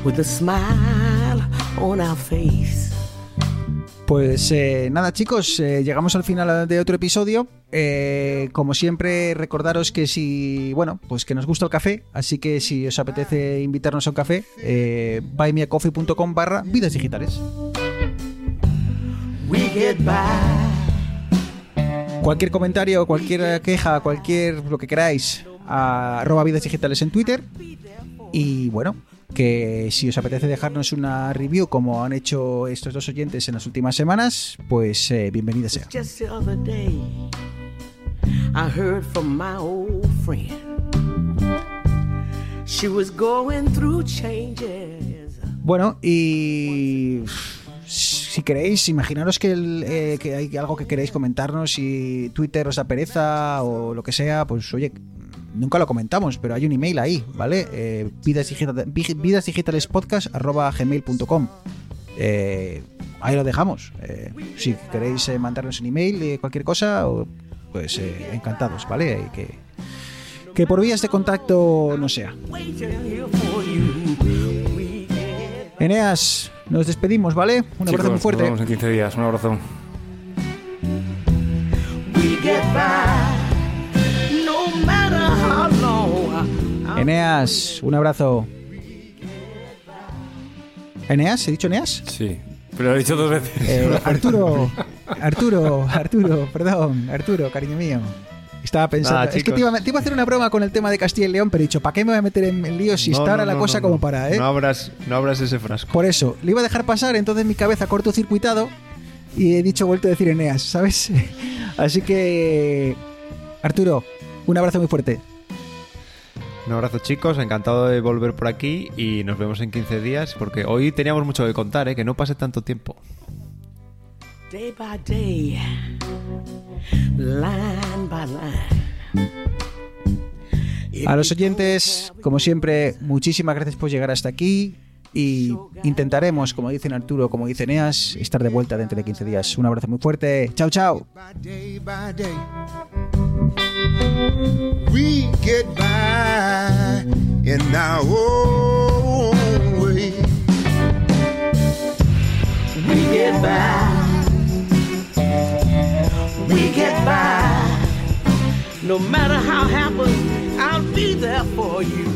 with a smile on our face.
Pues eh, nada, chicos, eh, llegamos al final de otro episodio. Eh, como siempre, recordaros que si, bueno, pues que nos gusta el café, así que si os apetece invitarnos a un café, buymeacoffee.com barra vidas digitales.
We get by.
Cualquier comentario, cualquier queja, cualquier lo que queráis, a arroba vidas digitales en Twitter. Y bueno, que si os apetece dejarnos una review como han hecho estos dos oyentes en las últimas semanas, pues eh, bienvenida sea.
Just the other day, I heard from my old friend. She was going through changes.
Bueno, y si queréis, imaginaros que, el, eh, que hay algo que queréis comentarnos y Twitter os da pereza o lo que sea, pues oye, nunca lo comentamos, pero hay un email ahí, ¿vale? Eh, vidasdigitales, vidasdigitalespodcast.gmail.com eh, Ahí lo dejamos. Eh, si queréis eh, mandarnos un email de cualquier cosa, pues eh, encantados, ¿vale? Que, que por vías de contacto no sea. Eneas, nos despedimos, ¿vale? Un abrazo
Chicos,
muy fuerte.
Nos vemos en 15 días. Un abrazo.
we get by. No matter.
Eneas, un abrazo. ¿Eneas? ¿He dicho Eneas?
Sí. Pero lo he dicho dos veces.
Eh, *laughs* Arturo, Arturo, Arturo, perdón, Arturo, cariño mío. Estaba pensando.
Nada,
es que te iba, a- te iba a hacer una broma con el tema de Castilla y León, pero he dicho, ¿para qué me voy a meter en, en líos si
No,
está
no,
ahora la
no,
cosa
no,
como
no.
para, eh?
No abras, no abras ese frasco.
Por eso, le iba a dejar pasar, entonces mi cabeza cortocircuitado y he dicho, vuelto a decir Eneas, ¿sabes? *laughs* Así que, Arturo, un abrazo muy fuerte.
Un abrazo chicos, encantado de volver por aquí y nos vemos en 15 días porque hoy teníamos mucho que contar, ¿eh? que no pase tanto tiempo.
Day by day, line by line.
A los oyentes, como siempre, muchísimas gracias por llegar hasta aquí y intentaremos, como dicen Arturo, como dice Eneas, estar de vuelta dentro de 15 días. Un abrazo muy fuerte. Chao, chao.
We get by in our own way.
We get by. We get by. No matter how happens, I'll be there for you.